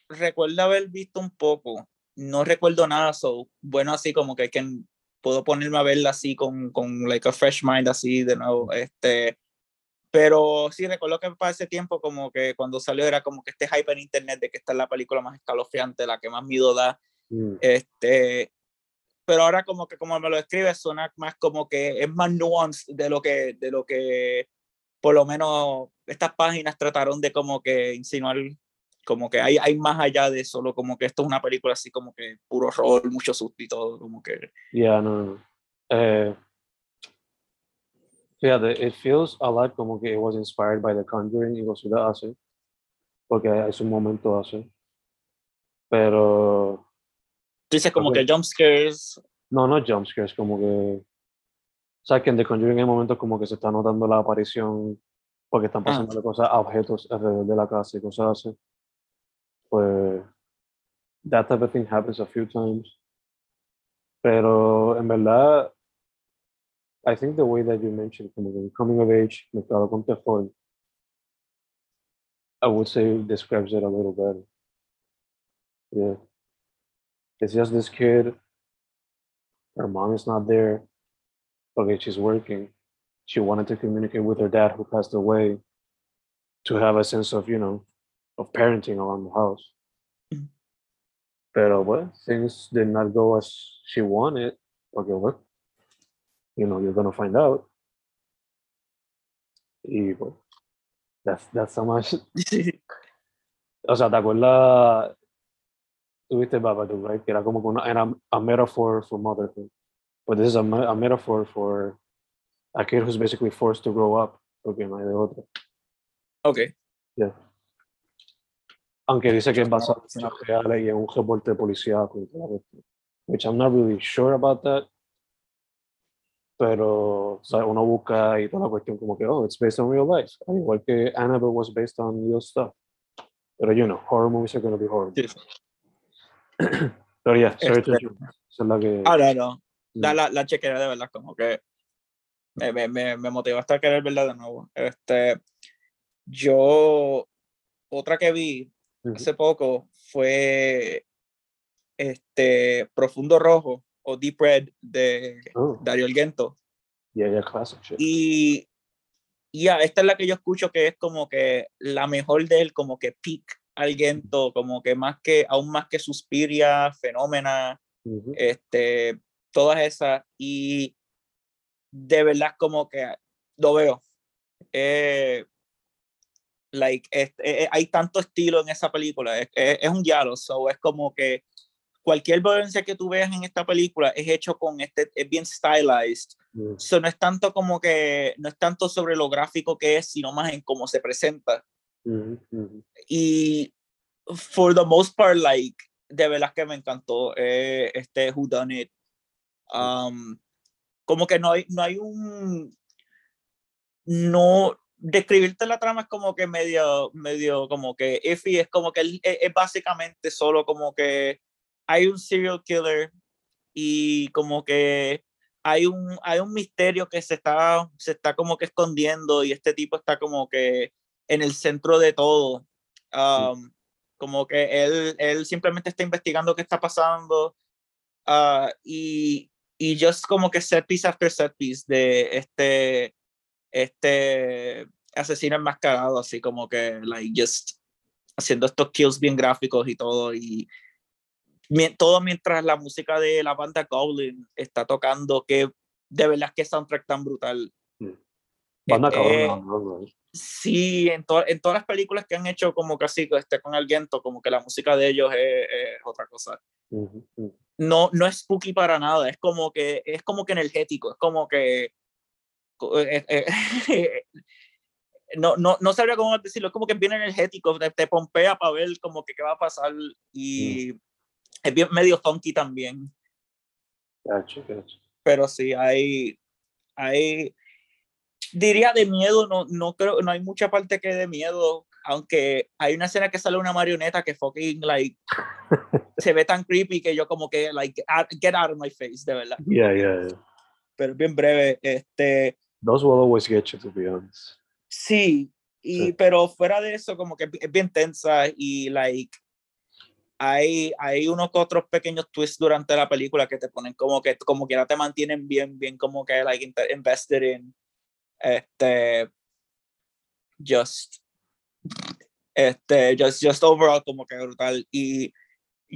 [SPEAKER 2] recuerdo haber visto un poco, no recuerdo nada, so bueno, así como que, que puedo ponerme a verla así con, con like a fresh mind así de nuevo, este, pero sí recuerdo que para ese tiempo como que cuando salió era como que este hype en internet de que esta es la película más escalofriante, la que más miedo da,
[SPEAKER 1] Mm,
[SPEAKER 2] este, pero ahora como que como me lo describe suena más como que es más nuanced de lo que, de lo que por lo menos estas páginas trataron de como que insinuar como que hay, hay más allá de solo como que esto es una película así como que puro rol, mucho susto y todo, como que
[SPEAKER 1] Yeah, no, no. Eh, fíjate, it feels a lot como que it was inspired by The Conjuring y cositas así, porque es un momento así. Pero
[SPEAKER 2] tú dices como que jump scares,
[SPEAKER 1] no, no jumpscares, como que. ¿Sabes que en The Conjuring hay momentos como que se está notando la aparición porque están
[SPEAKER 2] Ah.
[SPEAKER 1] pasando cosas a objetos alrededor de la casa y cosas así? Pues. That type of thing happens a few times. Pero en verdad. I think the way that you mentioned, coming of age, mezclado con terror, I would say describes it a little better. Yeah. It's just this kid. Her mom is not there. Okay, she's working. She wanted to communicate with her dad who passed away to have a sense of, you know, of parenting around the house.
[SPEAKER 2] Mhm.
[SPEAKER 1] Pero well, things did not go as she wanted. Okay, well, you know, you're gonna find out. Y that's that's how much. [laughs] O sea, ¿te acuerdas? Tuviste Babadook, right? Que era como una, era a metaphor for motherhood. But this is a, a metaphor for a kid who's basically forced to grow up. Porque no hay de otra.
[SPEAKER 2] ok,
[SPEAKER 1] Yeah. Aunque dice que es basado en hechos reales y en un reporte policial. y toda la cuestión. which I'm not really sure about that. Pero, o sea, uno busca y toda la cuestión como que, oh, it's based on real life. Al igual que Annabelle was based on real stuff. Pero, you know, horror movies are going to be horror.
[SPEAKER 2] Sí. [clears throat]
[SPEAKER 1] Pero, yeah, sorry to
[SPEAKER 2] Este-
[SPEAKER 1] es la que...
[SPEAKER 2] Ah, no, no. La,
[SPEAKER 1] Mm.
[SPEAKER 2] la, la chequera de verdad, como que me, me, me, me motivó hasta querer verla de nuevo. Este, yo, otra que vi
[SPEAKER 1] Ujú.
[SPEAKER 2] hace poco fue este Profundo Rojo o Deep Red de
[SPEAKER 1] Oh,
[SPEAKER 2] Dario Argento.
[SPEAKER 1] yeah, yeah, classic shit.
[SPEAKER 2] Y ya, esta es la que yo escucho que es como que la mejor de él, como que peak Argento, como que más que, aún más que Suspiria, Fenómena,
[SPEAKER 1] Ujú.
[SPEAKER 2] este, todas esas. Y de verdad como que lo veo. Eh, like, este, eh, hay tanto estilo en esa película, es, es- es un diálogo, so es como que cualquier violencia que tú veas en esta película es hecho con este, es bien stylized,
[SPEAKER 1] Mm.
[SPEAKER 2] So, no es tanto como que, no es tanto sobre lo gráfico que es, sino más en cómo se presenta.
[SPEAKER 1] Ujú, ujú.
[SPEAKER 2] Y for the most part, like, de verdad que me encantó eh, este Who Done It. Um, como que no hay, no hay un, no, describirte la trama es como que medio, medio como que iffy, es como que es, es básicamente solo como que hay un serial killer y como que hay un, hay un misterio que se está, se está como que escondiendo y este tipo está como que en el centro de todo. Um, como que él, él simplemente está investigando qué está pasando ah, y, y just como que set piece after set piece de este, este asesino enmascarado, así como que, like, just haciendo estos kills bien gráficos y todo y todo mientras la música de la banda Goblin está tocando, que de verdad que soundtrack tan brutal.
[SPEAKER 1] Banda
[SPEAKER 2] Eh, eh,
[SPEAKER 1] cabrona.
[SPEAKER 2] Sí, en, to- en todas las películas que han hecho como casi este, con Argento, como que la música de ellos es, es otra cosa.
[SPEAKER 1] Ujú, ujú.
[SPEAKER 2] No, no es spooky para nada, es como que, es como que energético, es como que... co- eh, eh, [laughs] no, no, no sabría cómo decirlo, es como que es bien energético, te, te pompea para ver como que qué va a pasar y es bien medio funky también.
[SPEAKER 1] Gotcha, gotcha.
[SPEAKER 2] pero sí hay, hay, diría de miedo, no, no creo, no hay mucha parte que de miedo, aunque hay una escena que sale una marioneta que fucking, like, [laughs] se ve tan creepy que yo como que, like, "Ah, get out of my face, de verdad,
[SPEAKER 1] Yeah, yeah, yeah.
[SPEAKER 2] pero bien breve, este,
[SPEAKER 1] Those will always get you, to be honest.
[SPEAKER 2] sí, y,
[SPEAKER 1] Sí.
[SPEAKER 2] pero fuera de eso, como que es bien tensa y, like, hay, hay unos otros pequeños twists durante la película que te ponen como que como quiera te mantienen bien bien como que like invested in este just este just just overall como que brutal y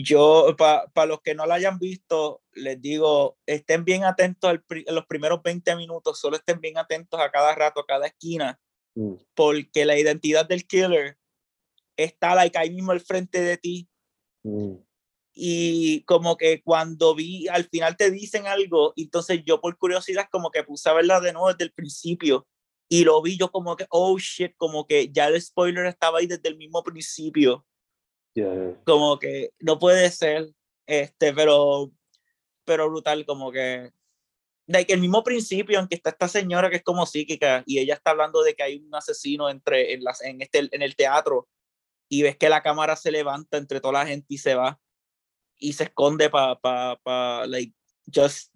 [SPEAKER 2] yo para los que no la hayan visto les digo estén bien atentos al pri- los primeros 20 minutos solo estén bien atentos a cada rato a cada esquina
[SPEAKER 1] Mm.
[SPEAKER 2] porque la identidad del killer está like ahí mismo al frente de ti
[SPEAKER 1] Mm.
[SPEAKER 2] y como que cuando vi, al final te dicen algo, entonces yo por curiosidad como que puse a verla de nuevo desde el principio y lo vi yo como que, oh shit, como que ya el spoiler estaba ahí desde el mismo principio, Como que no puede ser, este, pero, pero brutal, como que, de que el mismo principio en que está esta señora que es como psíquica y ella está hablando de que hay un asesino entre, en, las, en, este, en el teatro y ves que la cámara se levanta entre toda la gente y se va y se esconde para, pa, pa, like, just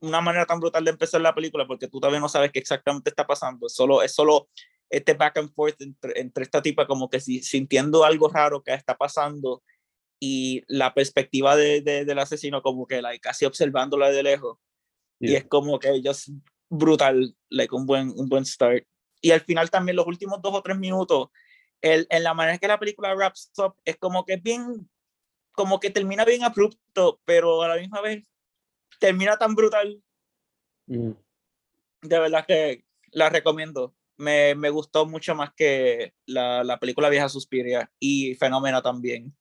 [SPEAKER 2] una manera tan brutal de empezar la película porque tú todavía no sabes qué exactamente está pasando. Es solo, es solo este back and forth entre, entre esta tipa como que si, sintiendo algo raro que está pasando y la perspectiva de, de, del asesino como que like, casi observándola de lejos. Y
[SPEAKER 1] Yeah.
[SPEAKER 2] es como que just brutal, like un buen, un buen start. Y al final también los últimos dos o tres minutos, el, en la manera que la película wraps up, es como que es bien, como que termina bien abrupto, pero a la misma vez termina tan brutal.
[SPEAKER 1] Mm.
[SPEAKER 2] De verdad que la recomiendo. Me, me gustó mucho más que la, la película Vieja Suspiria y Fenómeno también.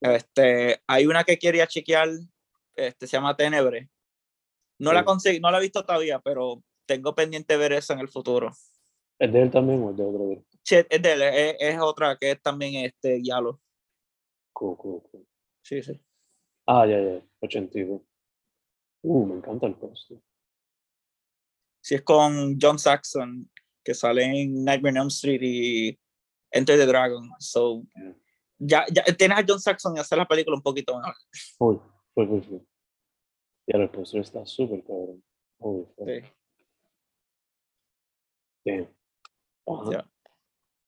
[SPEAKER 2] Este, hay una que quería chequear, este, se llama Tenebre. No la
[SPEAKER 1] Sí.
[SPEAKER 2] conseguí, no la he visto todavía, pero tengo pendiente ver esa en el futuro.
[SPEAKER 1] ¿Es de él también o es de otro?
[SPEAKER 2] Sí, es de él, es, es otra que es también este Yalo.
[SPEAKER 1] Cool, cool, cool.
[SPEAKER 2] Sí, sí.
[SPEAKER 1] Ah, ya, ya, 82. Uh, me encanta el póster.
[SPEAKER 2] Sí, es con John Saxon, que sale en Nightmare on Elm Street y Enter the Dragon. So, ya, ya tienes a John Saxon y hacer la película un poquito mejor.
[SPEAKER 1] Uy, uy, uy, uy. Y el póster está súper cabrón. Uy,
[SPEAKER 2] Sí. Ya.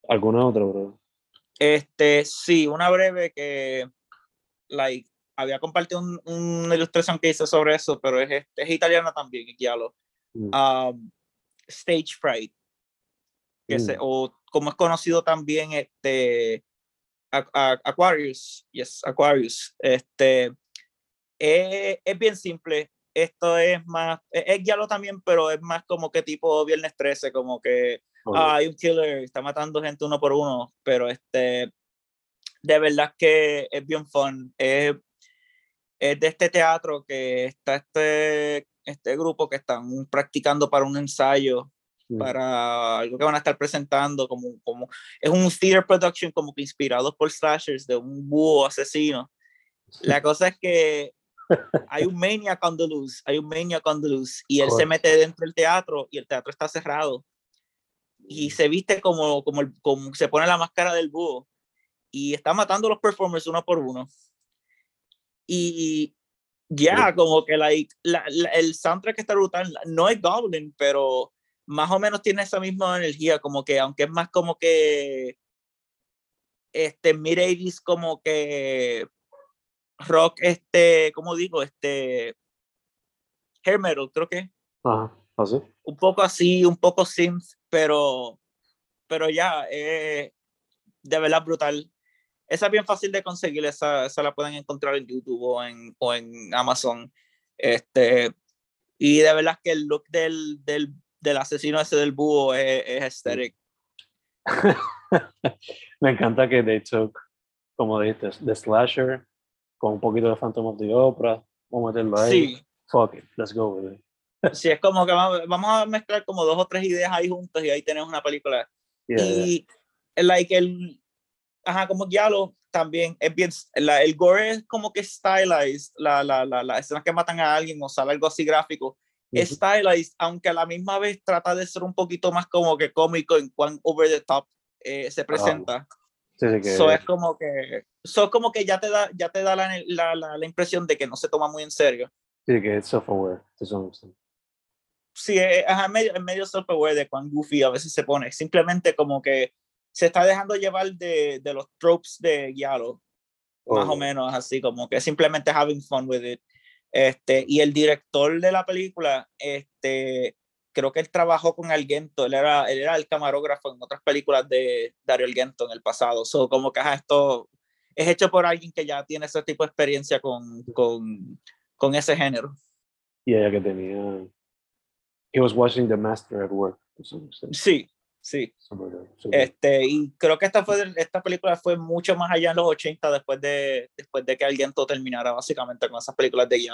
[SPEAKER 1] ¿Alguna otra, bro?
[SPEAKER 2] Este, sí, una breve que, like, había compartido un- una ilustración que hice sobre eso, pero es, este- es italiana también, es Giallo.
[SPEAKER 1] Mm.
[SPEAKER 2] Um, Stage Fright, que se,
[SPEAKER 1] Mm.
[SPEAKER 2] o como es conocido también, este, A- A- Aquarius, yes, Aquarius, este, es, es bien simple. Esto es más, es, es Giallo también, pero es más como que tipo Viernes 13, como que
[SPEAKER 1] Ok.
[SPEAKER 2] ah, hay un killer, está matando gente uno por uno, pero este, de verdad que es bien fun. Es, es de este teatro que está este, este grupo que están practicando para un ensayo,
[SPEAKER 1] Mm.
[SPEAKER 2] para algo que van a estar presentando, como, como es un theater production como que inspirado por slashers de un búho asesino. La cosa es que [laughs] hay un maniac on the loose, hay un maniac on the loose, y él se mete dentro del teatro y el teatro está cerrado y se viste como, como, el- como se pone la máscara del búho y está matando a los performers uno por uno. Y ya, como que like, la- la- el soundtrack está brutal. No es Goblin, pero más o menos tiene esa misma energía, como que aunque es más como que este mid 80s como que rock este, ¿cómo digo? Este hair metal, creo que
[SPEAKER 1] Ajá, así.
[SPEAKER 2] un poco así, un poco synth, pero, pero ya, eh, de verdad brutal. Esa es bien fácil de conseguir, esa, esa la pueden encontrar en YouTube o en, o en Amazon. Este, y de verdad que el look del, del, del asesino ese del búho es, es aesthetic. [laughs]
[SPEAKER 1] Me encanta que they took, como dijiste, The Slasher, con un poquito de Phantom of the Opera, vamos a meterlo ahí.
[SPEAKER 2] Sí,
[SPEAKER 1] Fuck it, let's go with it. [laughs]
[SPEAKER 2] sí, es como que vamos, a mezclar como dos o tres ideas ahí juntas y ahí tenemos una película.
[SPEAKER 1] Yeah.
[SPEAKER 2] y like el ajá como Giallo también es bien la, el gore es como que stylized la, la, la, la escena que matan a alguien o sale algo así gráfico es
[SPEAKER 1] Ujú.
[SPEAKER 2] stylized aunque a la misma vez trata de ser un poquito más como que cómico en cuán over the top eh, se presenta
[SPEAKER 1] Sí, sí, que
[SPEAKER 2] so es como que so como que ya te da ya te da la, la, la, la impresión de que no se toma muy en serio
[SPEAKER 1] sí, que es self-aware, to some extent.
[SPEAKER 2] sí, es ajá, medio, es medio self-aware de cuán goofy a veces se pone. Simplemente como que se está dejando llevar de, de los tropes de Giallo, más o
[SPEAKER 1] Oh,
[SPEAKER 2] menos así, como que simplemente having fun with it. Este, y el director de la película, este, creo que él trabajó con Argento, él era, él era el camarógrafo en otras películas de Dario Argento en el pasado. So, como que ajá, esto es hecho por alguien que ya tiene ese tipo de experiencia con, con, con ese género.
[SPEAKER 1] Y ella que tenía. He was watching the master at work.
[SPEAKER 2] Sí, sí. Este, y creo que esta, fue, esta película fue mucho más allá en los 80 después de, después de que alguien todo terminara básicamente con esas películas de
[SPEAKER 1] sí,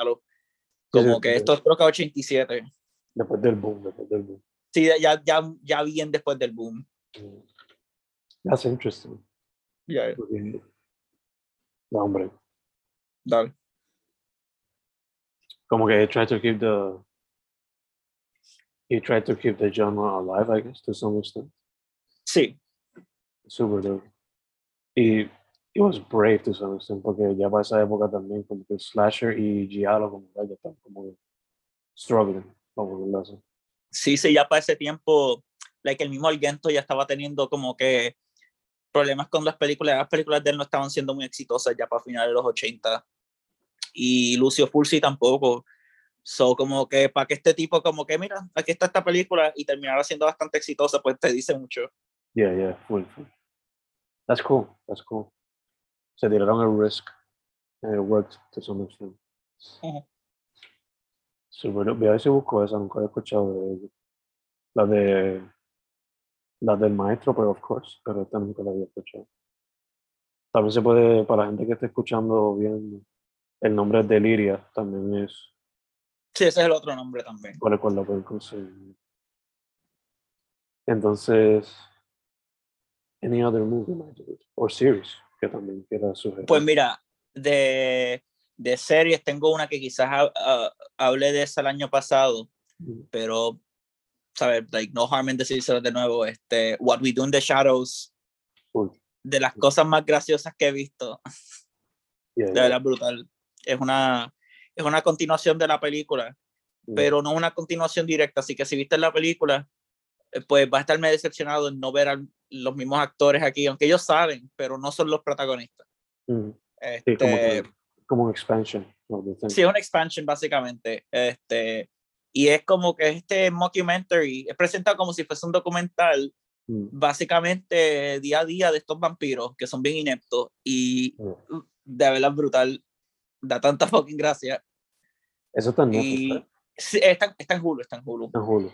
[SPEAKER 2] Como que esto creo que 87.
[SPEAKER 1] Después del boom, después del boom.
[SPEAKER 2] Sí, ya, ya, ya bien después del boom.
[SPEAKER 1] Mm. That's interesting.
[SPEAKER 2] Ya,
[SPEAKER 1] porque- No, hombre.
[SPEAKER 2] dale.
[SPEAKER 1] Como que tried to keep the. He tried to keep the genre alive, I guess, to some extent.
[SPEAKER 2] Sí,
[SPEAKER 1] Super dope. Y it was brave to some extent, porque ya para esa época también, como que Slasher y Giallo, como que ya están como que struggling, como que
[SPEAKER 2] sí, sí, ya para ese tiempo, like, el mismo Argento ya estaba teniendo como que problemas con las películas. Las películas de él no estaban siendo muy exitosas ya para finales de los 80. Y Lucio Fulci tampoco. So, como que para que este tipo, como que mira, aquí está esta película y terminara siendo bastante exitosa, pues te dice mucho.
[SPEAKER 1] Yeah, yeah, full, full. That's cool, that's cool. Se tiraron el risk, and it worked to some extent. Dope. Voy a ver si busco esa, nunca he escuchado de ella. La de. La del maestro, pero of course, pero esta nunca la había escuchado. También se puede, para la gente que esté escuchando bien, el nombre es Deliria, también es
[SPEAKER 2] Sí, ese es el otro nombre también.
[SPEAKER 1] por el cual conseguir. Entonces, any other movie it, or series, que también quiera sugerir.
[SPEAKER 2] Pues mira, de de series, tengo una que quizás ha- ha- hablé de esa el año pasado,
[SPEAKER 1] Mm.
[SPEAKER 2] pero, ¿sabes? Like, no harm in decírselo de nuevo. Este, What We Do in the Shadows,
[SPEAKER 1] Cool.
[SPEAKER 2] de las cosas más graciosas que he visto.
[SPEAKER 1] Yeah,
[SPEAKER 2] De
[SPEAKER 1] yeah.
[SPEAKER 2] verdad, brutal. Es una, es una continuación de la película,
[SPEAKER 1] Mm.
[SPEAKER 2] pero no una continuación directa. Así que si viste la película, eh, pues va a estar medio decepcionado en no ver a los mismos actores aquí, aunque ellos saben, pero no son los protagonistas.
[SPEAKER 1] Mm. Sí, como,
[SPEAKER 2] Este,
[SPEAKER 1] que- como un expansion.
[SPEAKER 2] Sí, es una expansion básicamente. Este, y es como que este mockumentary es presentado como si fuese un documental,
[SPEAKER 1] Mm.
[SPEAKER 2] básicamente día a día de estos vampiros que son bien ineptos y
[SPEAKER 1] Mm.
[SPEAKER 2] de verdad brutal, da tanta fucking gracia.
[SPEAKER 1] Eso está en Netflix,
[SPEAKER 2] sí, está, está en Hulu, está en Hulu.
[SPEAKER 1] En Hulu.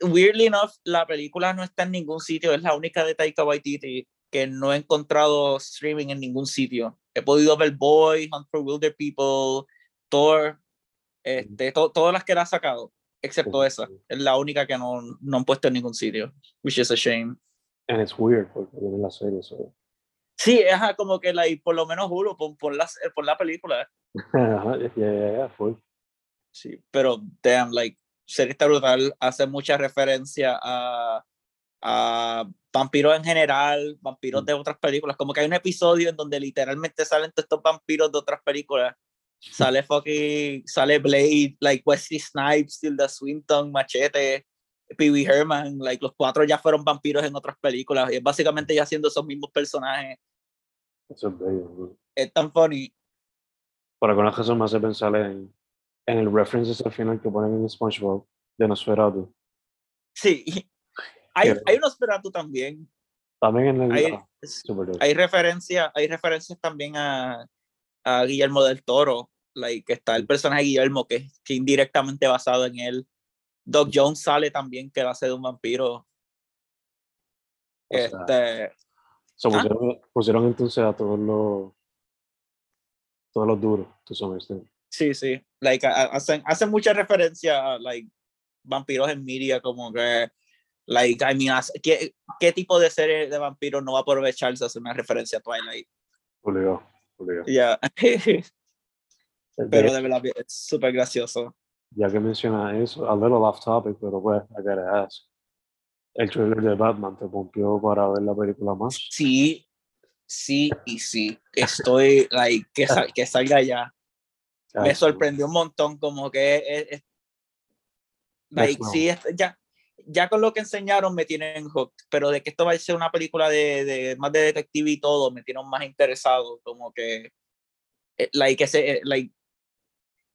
[SPEAKER 2] Weirdly enough, la película no está en ningún sitio, es la única de Taika Waititi que no he encontrado streaming en ningún sitio. He podido ver Boy, Hunt for Wilder People, Thor, este, to- todas las que la ha sacado, excepto
[SPEAKER 1] Sí,
[SPEAKER 2] esa. Es la única que no, no han puesto en ningún sitio, which is a shame.
[SPEAKER 1] And it's weird porque viene la serie. So. [laughs]
[SPEAKER 2] Sí, es como que like, por lo menos Hulu, por, por, la, por la película.
[SPEAKER 1] Yeah, yeah, yeah, full.
[SPEAKER 2] Sí, pero damn, like, serie está brutal, hace mucha referencia a, a vampiros en general, vampiros
[SPEAKER 1] Mm.
[SPEAKER 2] de otras películas, como que hay un episodio en donde literalmente salen todos estos vampiros de otras películas. Sale fucking, sale Blade, like Wesley Snipes, Tilda Swinton, Machete, Pee Wee Herman, like los cuatro ya fueron vampiros en otras películas y es básicamente ya haciendo esos mismos personajes.
[SPEAKER 1] Eso es bello. bro.
[SPEAKER 2] Es tan funny.
[SPEAKER 1] Por alguna razón me hace pensar en, en el references al final que ponen en SpongeBob de Nosferatu.
[SPEAKER 2] Sí. Hay, hay unos Nosferatu también.
[SPEAKER 1] También en el...
[SPEAKER 2] Hay,
[SPEAKER 1] ah,
[SPEAKER 2] hay referencia, hay referencias también a, a Guillermo del Toro, like, que está el personaje de Guillermo que, que indirectamente basado en él. Doc Jones sale también que hace de un vampiro.
[SPEAKER 1] O sea,
[SPEAKER 2] este,
[SPEAKER 1] so,
[SPEAKER 2] ¿Ah?
[SPEAKER 1] pusieron, pusieron entonces a todos los todos los duros, tú sabes. ¿sí?
[SPEAKER 2] sí, sí, like, hacen, hacen mucha referencia a like, vampiros en media, como que, like, I mean, ¿qué, ¿qué tipo de serie de vampiros no va a aprovecharse hacer una referencia a Twilight?
[SPEAKER 1] Obligado, obligado.
[SPEAKER 2] Ya,
[SPEAKER 1] De-
[SPEAKER 2] pero de verdad, es súper gracioso.
[SPEAKER 1] ya que mencionas eso, a little off topic, pero pues, I gotta ask. El trailer de Batman te pompió para ver la película más.
[SPEAKER 2] Sí, sí y sí. Estoy, like, que, sal- que salga ya. Me sorprendió un montón, como que es, es- like, sí, es- ya, ya con lo que enseñaron me tienen hooked, pero de que esto va a ser una película de, de más de detective y todo, me tienen más interesado, como que, eh, like, ese, eh, like,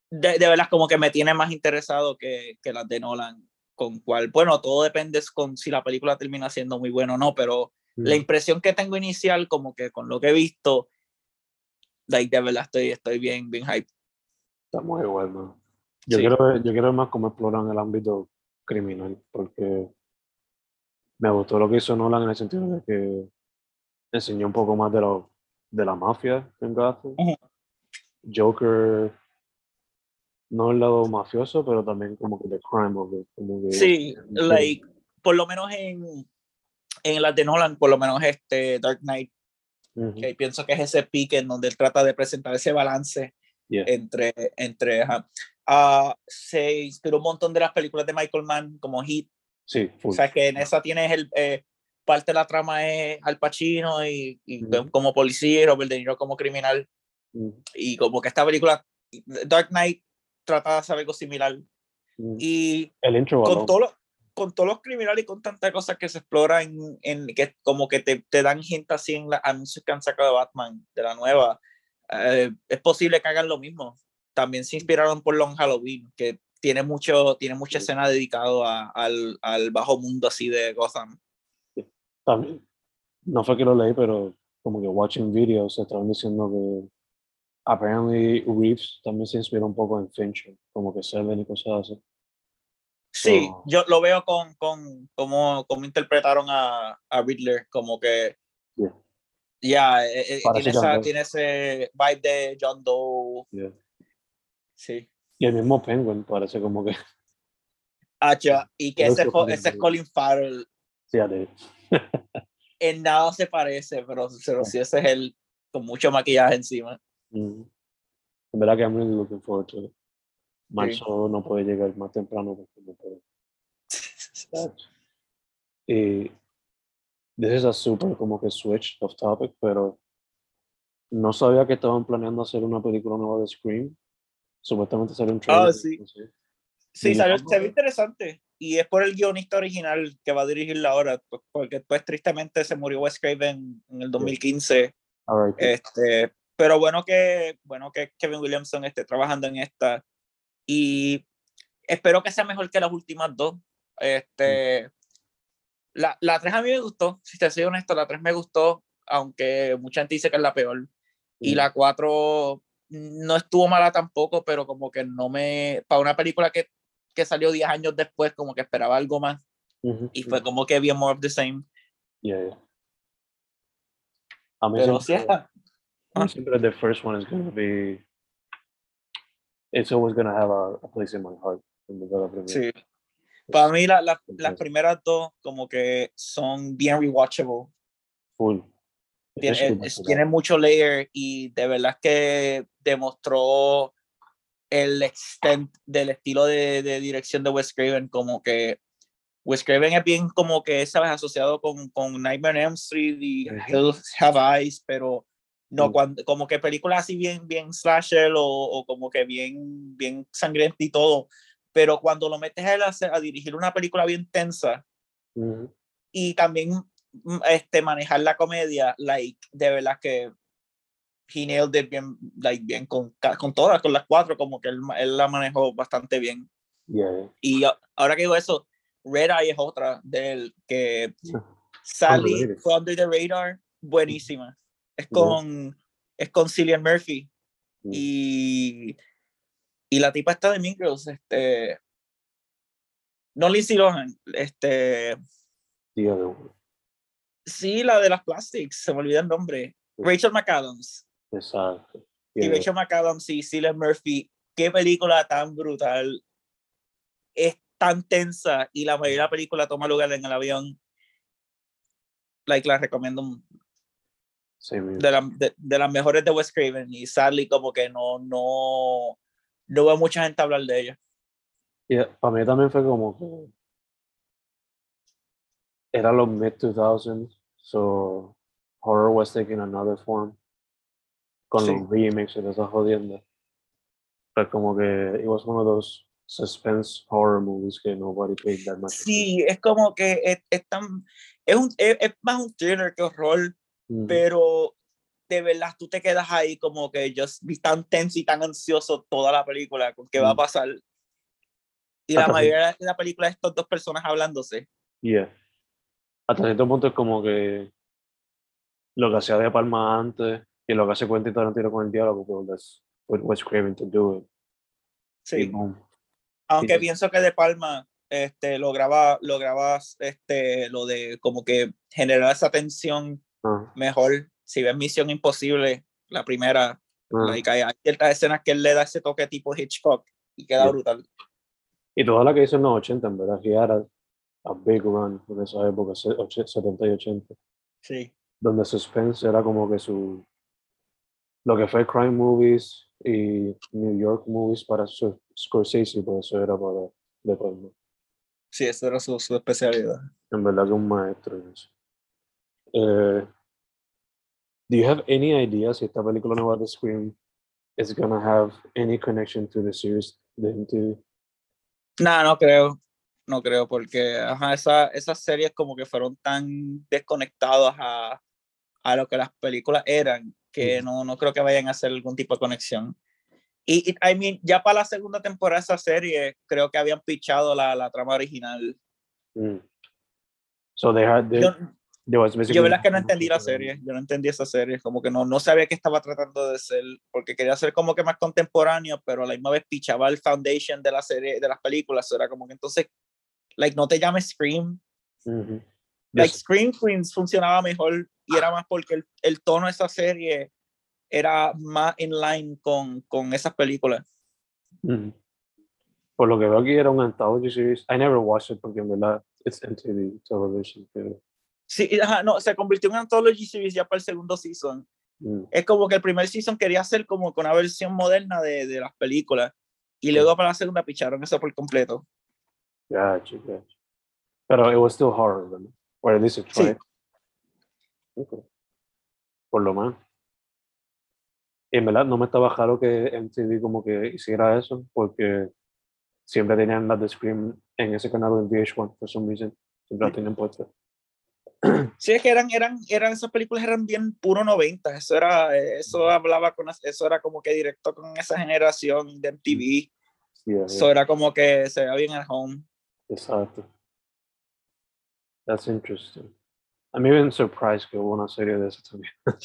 [SPEAKER 2] de, de verdad como que me tiene más interesado que, que las de Nolan, con cual, bueno, todo depende con si la película termina siendo muy buena o no, pero la
[SPEAKER 1] Mm,
[SPEAKER 2] impresión que tengo inicial, como que con lo que he visto, like, de verdad estoy, estoy bien, bien hype.
[SPEAKER 1] Está muy bueno. Yo,
[SPEAKER 2] Sí.
[SPEAKER 1] quiero yo quiero ver más cómo exploran el ámbito criminal, porque me gustó lo que hizo Nolan en el sentido de que enseñó un poco más de, lo, de la mafia en Gotham.
[SPEAKER 2] Ujú.
[SPEAKER 1] Joker, no el lado mafioso, pero también como que the crime of it. Como que,
[SPEAKER 2] Sí, like, por lo menos en, en las de Nolan, por lo menos este Dark Knight,
[SPEAKER 1] Ujú.
[SPEAKER 2] que pienso que es ese pique en donde él trata de presentar ese balance
[SPEAKER 1] Yeah.
[SPEAKER 2] entre, entre. Ah, se inspiró un montón de las películas de Michael Mann, como Heat,
[SPEAKER 1] Sí,
[SPEAKER 2] o
[SPEAKER 1] full.
[SPEAKER 2] sea que en esa tienes el, eh, parte de la trama es Al Pacino y, y
[SPEAKER 1] Ujú.
[SPEAKER 2] como policía y Robert De Niro como criminal,
[SPEAKER 1] Ujú.
[SPEAKER 2] y como que esta película, Dark Knight, trata de hacer algo similar,
[SPEAKER 1] Ujú.
[SPEAKER 2] y
[SPEAKER 1] el intro
[SPEAKER 2] con
[SPEAKER 1] alone.
[SPEAKER 2] todos los con todos los criminales y con tantas cosas que se exploran en, que como que te, te dan gente así en los anuncios que han sacado de Batman de la nueva eh, es posible que hagan lo mismo también se inspiraron por Long Halloween que tiene mucho tiene mucha
[SPEAKER 1] Sí.
[SPEAKER 2] escena dedicado a- al, al bajo mundo así de Gotham
[SPEAKER 1] También, no fue que lo leí, pero como que watching videos estaban diciendo que apparently Reeves también se inspiró un poco en Fincher, como que Seven y cosas así.
[SPEAKER 2] sí
[SPEAKER 1] So-
[SPEAKER 2] yo lo veo con con cómo cómo interpretaron a, a Riddler como que
[SPEAKER 1] Yeah.
[SPEAKER 2] Ya eh, eh,
[SPEAKER 1] Parece
[SPEAKER 2] tiene, esa- tiene ese vibe de John Doe
[SPEAKER 1] Yeah.
[SPEAKER 2] sí
[SPEAKER 1] Y el mismo Penguin parece como que
[SPEAKER 2] Hacha, y que ese, ese
[SPEAKER 1] de-
[SPEAKER 2] Colin Farrell
[SPEAKER 1] sí, [laughs]
[SPEAKER 2] en nada se parece, pero, pero sí ese es él con mucho maquillaje encima.
[SPEAKER 1] Mm. En verdad que I'm really looking forward to it. Marzo no puede llegar más temprano porque no puede. [laughs] Y this is a super como que switch of topic, pero no sabía que estaban planeando hacer una película nueva de Scream. Supuestamente salió un trailer.
[SPEAKER 2] Ah, sí.
[SPEAKER 1] no sé.
[SPEAKER 2] Sí,
[SPEAKER 1] Y
[SPEAKER 2] salió, se ve interesante. Y es por el guionista original que va a dirigirla ahora, pues, porque pues tristemente se murió Wes Craven en el 2015.
[SPEAKER 1] All right.
[SPEAKER 2] Este, pero bueno que, bueno que Kevin Williamson esté trabajando en esta. Y espero que sea mejor que las últimas dos. Este, la, la 3 a mí me gustó, si te soy honesto, la 3 me gustó, aunque mucha gente dice que es la peor. Y
[SPEAKER 1] Mm.
[SPEAKER 2] la 4 no estuvo mala tampoco, pero como que no me. Para una película que, que salió 10 años después, como que esperaba algo más. Y fue como que bien more of the same.
[SPEAKER 1] Yeah, yeah. A mí
[SPEAKER 2] Pero
[SPEAKER 1] siempre, the first one is going to be. It's always going to have a, a place in my heart.
[SPEAKER 2] sí. Para mí, la- la- las primeras dos, como que son bien rewatchable.
[SPEAKER 1] Full.
[SPEAKER 2] Tiene,
[SPEAKER 1] Especially
[SPEAKER 2] es- tiene mucho layer y de verdad que demostró el extent del estilo de, de dirección de Wes Craven, como que Wes Craven es bien como que, sabes, asociado con, con Nightmare on Elm Street y. Hills Have Eyes, pero no, cuando, como que películas así bien, bien slasher o, o como que bien, bien sangrienta y todo, pero cuando lo metes a él a, a dirigir una película bien tensa,
[SPEAKER 1] Ujú.
[SPEAKER 2] y también mm, este manejar la comedia like de verdad que he nailed it bien like bien con, con todas con las cuatro como que él, él la manejó bastante bien
[SPEAKER 1] Yeah,
[SPEAKER 2] y ahora que digo eso Red Eye es otra del que Sally fue Under the Radar buenísima es
[SPEAKER 1] Yeah.
[SPEAKER 2] con es con Cillian Murphy
[SPEAKER 1] Mm.
[SPEAKER 2] y y la tipa está de Mean Girls este no Lindsay Lohan este
[SPEAKER 1] one.
[SPEAKER 2] Sí, la de las plastics, se me olvida el nombre. Rachel McAdams.
[SPEAKER 1] Exacto.
[SPEAKER 2] Y. Rachel McAdams y Cillian Murphy. Qué película tan brutal. Es tan tensa y la mayoría de la película toma lugar en el avión. Like, la recomiendo
[SPEAKER 1] here.
[SPEAKER 2] de, la- de, de las mejores de Wes Craven y sadly como que no, no, no veo mucha gente hablar de ella.
[SPEAKER 1] Yeah, para mí también fue como que era los mid 2000s, so horror was taking another form con
[SPEAKER 2] Sí.
[SPEAKER 1] los remakes y de esas jodiendas. Pero como que it was one of those suspense horror movies que nobody paid that much.
[SPEAKER 2] Sí, es como que es, es tan, es, un, es, es más un thriller que horror,
[SPEAKER 1] attention. Mhm.
[SPEAKER 2] pero de verdad tú te quedas ahí como que yo vi tan tenso y tan ansioso toda la película con qué va a
[SPEAKER 1] Mm.
[SPEAKER 2] pasar. Y la
[SPEAKER 1] Hasta sí.
[SPEAKER 2] mayoría de la película es estas dos personas hablándose.
[SPEAKER 1] Yeah. Hasta cierto punto es como que lo que hacía de Palma antes y lo que hace Quentin Tarantino con el diálogo, pero that's what was craving to do it.
[SPEAKER 2] Sí. Aunque
[SPEAKER 1] sí.
[SPEAKER 2] pienso que De Palma este, lograba, lograba este, lo de como que generar esa tensión
[SPEAKER 1] Ah,
[SPEAKER 2] mejor. Si ves Misión Imposible, la primera,
[SPEAKER 1] ah.
[SPEAKER 2] like, hay, hay ciertas escenas que él le da ese toque tipo Hitchcock y queda brutal.
[SPEAKER 1] Y toda la que hizo en los 80, en verdad, que era a big run en esa época, se- och- 70 y 80,
[SPEAKER 2] Sí.
[SPEAKER 1] donde suspense era como que su. Lo que fue crime movies y New York movies para su, Scorsese, por eso era para De Palma.
[SPEAKER 2] Sí, esa era su, su especialidad.
[SPEAKER 1] En verdad que un maestro. Eh, do you have any idea si esta película nueva de Scream is gonna have any connection to the series de MTV?
[SPEAKER 2] No, no creo. No creo, porque ajá, esa, esas series como que fueron tan desconectadas a, a lo que las películas eran, que no, no creo que vayan a hacer algún tipo de conexión. Y, y, I mean, ya para la segunda temporada de esa serie, creo que habían pichado la, la trama original.
[SPEAKER 1] Mm. So they had they,
[SPEAKER 2] Yo, yo verdad que no entendí la serie, yo no entendí esa serie, como que no, no sabía qué estaba tratando de ser, porque quería ser como que más contemporáneo, pero a la misma vez pichaba el foundation de la serie, de las películas, era como que entonces, like, no te llames Scream,
[SPEAKER 1] Mhm.
[SPEAKER 2] like
[SPEAKER 1] Yes.
[SPEAKER 2] Scream Queens funcionaba mejor y era más porque el, el tono de esa serie era más in line con, con esas películas.
[SPEAKER 1] Mhm. Por lo que veo aquí era un anthology series. I never watched it porque en verdad it's MTV television. Pero,
[SPEAKER 2] Sí, ajá, no, se convirtió en anthology series ya para el segundo season,
[SPEAKER 1] Mm,
[SPEAKER 2] Es como que el primer season quería hacer como que una versión moderna de, de las películas. Y luego para la segunda picharon eso por completo.
[SPEAKER 1] Gotcha, gotcha. Pero it was still horror, ¿verdad? Or at least it
[SPEAKER 2] Sí.
[SPEAKER 1] tried. Okay. Por lo menos. Y en verdad no me estaba claro que MTV como que hiciera eso, porque siempre tenían las de Scream en ese canal en VH1, for some reason. Siempre la tenían puesta.
[SPEAKER 2] Sí, es que eran, eran, eran, esas películas eran bien puro 90. Eso era, eso hablaba con, eso era como que directo con esa generación de MTV.
[SPEAKER 1] Yeah,
[SPEAKER 2] Eso era como que se veía bien at home.
[SPEAKER 1] Exacto. That's interesting. I'm even surprised que hubo una serie de eso también. [laughs]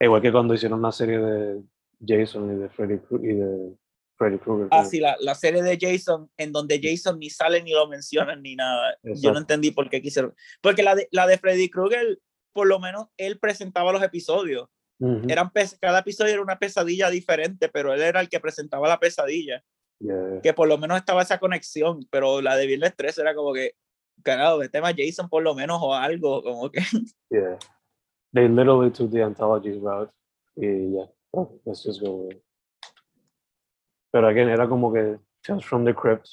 [SPEAKER 1] Igual que cuando hicieron una serie de Jason y de Freddy, Kru- y de Freddy Krueger.
[SPEAKER 2] Ah, sí, la, la serie de Jason, en donde Jason ni sale ni lo mencionan ni nada. Yo
[SPEAKER 1] Exacto.
[SPEAKER 2] no entendí por qué quisieron. Porque la de, la de Freddy Krueger, por lo menos él presentaba los episodios.
[SPEAKER 1] Ujú,
[SPEAKER 2] Eran pes- cada episodio era una pesadilla diferente, pero él era el que presentaba la pesadilla.
[SPEAKER 1] yeah.
[SPEAKER 2] Que por lo menos estaba esa conexión, pero la de Viernes 3 era como que, carajo, el tema Jason por lo menos o algo, como que. [laughs]
[SPEAKER 1] Yeah. They literally took the anthology route. Y yeah, oh, let's just go with it. Pero again, era como que Tales from the Crypt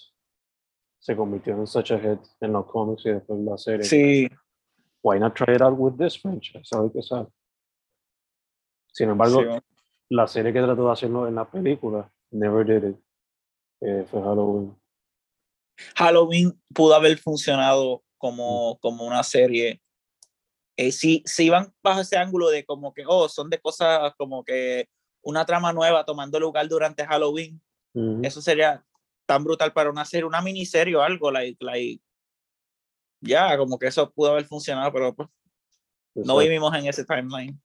[SPEAKER 1] se convirtió en such a hit en los cómics y después la serie.
[SPEAKER 2] Sí,
[SPEAKER 1] Why not try it out with this franchise? Ver qué sale. Sin embargo,
[SPEAKER 2] sí.
[SPEAKER 1] la serie que trató de hacerlo en la película, never did it. Eh, fue Halloween.
[SPEAKER 2] Halloween pudo haber funcionado como, como una serie. Eh, si, si iban bajo ese ángulo de como que, oh, son de cosas como que una trama nueva tomando lugar durante Halloween, Eso sería tan brutal para una serie, una miniserie o algo, like, like, ya, como que eso pudo haber funcionado, pero pues, no vivimos en ese timeline.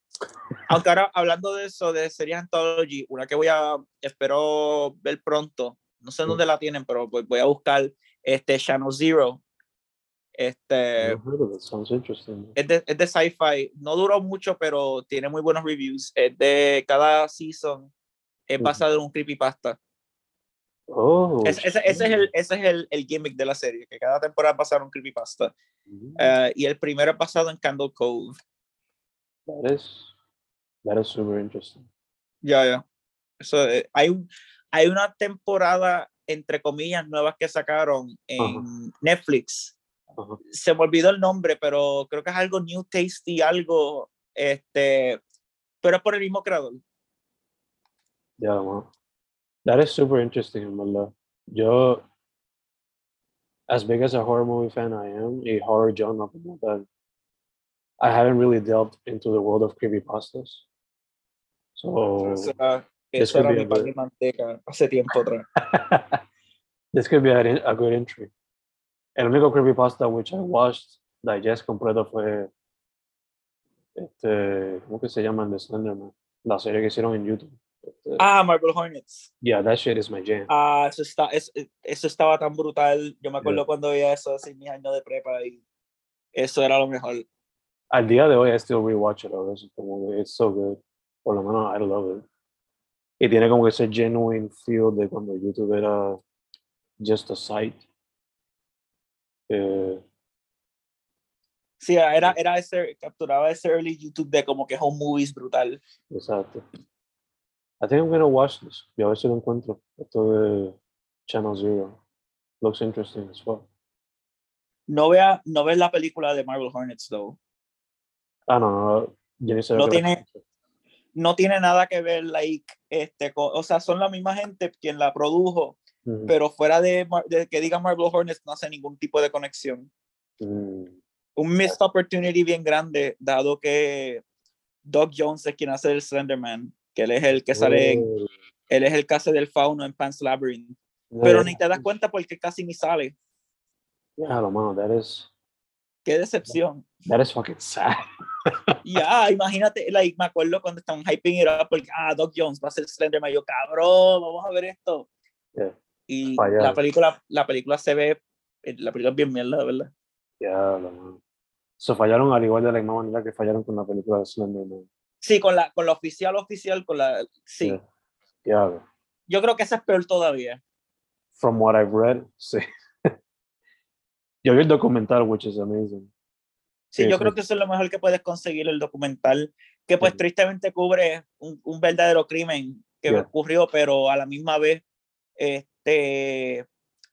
[SPEAKER 2] Aunque ahora, hablando de eso, de series anthology, una que voy a, espero ver pronto, no sé dónde la tienen, pero voy, voy a buscar este Channel Zero. Este, es de, es de sci-fi, no duró mucho, pero tiene muy buenos reviews. Es de cada season, es basado en un creepypasta.
[SPEAKER 1] Oh,
[SPEAKER 2] Es- ese, ese es, el, ese es el, el gimmick de la serie, que cada temporada un creepypasta.
[SPEAKER 1] shit.
[SPEAKER 2] Eh, y el primero es basado en Candle Cove.
[SPEAKER 1] That is that is super interesting.
[SPEAKER 2] Ya, ya. Eso, eh, hay, un- hay una temporada, entre comillas, nuevas que sacaron en Netflix. Se me olvidó el nombre, pero creo que es algo New Tasty, algo, este, pero es por el mismo creador.
[SPEAKER 1] Yeah, man. That is super interesting, verdad. Yo, as big as a horror movie fan I am, a horror genre tal, I haven't really delved into the world of creepypastas. So, this could be a good-
[SPEAKER 2] y manteca hace tiempo atrás. [laughs]
[SPEAKER 1] this could be a, a good entry. El único creepypasta which I watched digest completo fue este, ¿cómo que se llama? El de Slenderman, la serie que hicieron en YouTube.
[SPEAKER 2] Ah, Marble Hornets.
[SPEAKER 1] yeah, that shit is my jam.
[SPEAKER 2] Ah, eso, está, es- eso estaba tan brutal. Yo me acuerdo
[SPEAKER 1] Yeah.
[SPEAKER 2] cuando veía eso hace mis años de prepa y eso era lo mejor.
[SPEAKER 1] Al día de hoy, I still rewatch it que it's so good. Por lo menos, I love it. Y tiene como ese genuine feel de cuando YouTube era just a site. Eh,
[SPEAKER 2] Sí, era, era ese, capturaba ese early YouTube de como que home movies brutal.
[SPEAKER 1] exacto. I think I'm gonna watch this. Y a ver si lo encuentro. Esto de Channel Zero. Looks interesting as well.
[SPEAKER 2] No vea, no ves la película de Marvel Hornets, though.
[SPEAKER 1] Ah, no, no. Yo ni
[SPEAKER 2] No tiene- No tiene nada que ver, like, este, o sea, son la misma gente quien la produjo, pero fuera de, que diga Marvel Hornets no hace ningún tipo de conexión.
[SPEAKER 1] Mm,
[SPEAKER 2] Un missed opportunity bien grande, dado que Doc Jones es quien hace el Slenderman, que él es el que sale, en-
[SPEAKER 1] oh,
[SPEAKER 2] él es el que hace del fauno en Pan's Labyrinth, pero
[SPEAKER 1] yeah,
[SPEAKER 2] ni te das cuenta porque casi ni sale.
[SPEAKER 1] Yeah, lo mano, that is,
[SPEAKER 2] Qué decepción.
[SPEAKER 1] that is fucking sad. [laughs]
[SPEAKER 2] Ya, imagínate, like, me acuerdo cuando estaban hyping it up porque, ah, Doc Jones va a ser Slenderman, yo, cabrón, vamos a ver esto.
[SPEAKER 1] Yeah.
[SPEAKER 2] Y la película, la película se ve, eh, la película es bien mierda, verdad.
[SPEAKER 1] Ya, lo mano. Se fallaron al igual de la misma manera que fallaron con la película de Slenderman.
[SPEAKER 2] Sí, con la, con la oficial, oficial, con la, sí.
[SPEAKER 1] Yeah. Diablo.
[SPEAKER 2] Yo creo que esa es peor todavía.
[SPEAKER 1] From what I've read, sí. [laughs] Yo vi el documental, which is amazing.
[SPEAKER 2] Sí,
[SPEAKER 1] Sí,
[SPEAKER 2] yo
[SPEAKER 1] sí.
[SPEAKER 2] creo que eso es lo mejor que puedes conseguir el documental. que pues tristemente cubre un, un verdadero crimen que
[SPEAKER 1] Yeah.
[SPEAKER 2] ocurrió, pero a la misma vez este,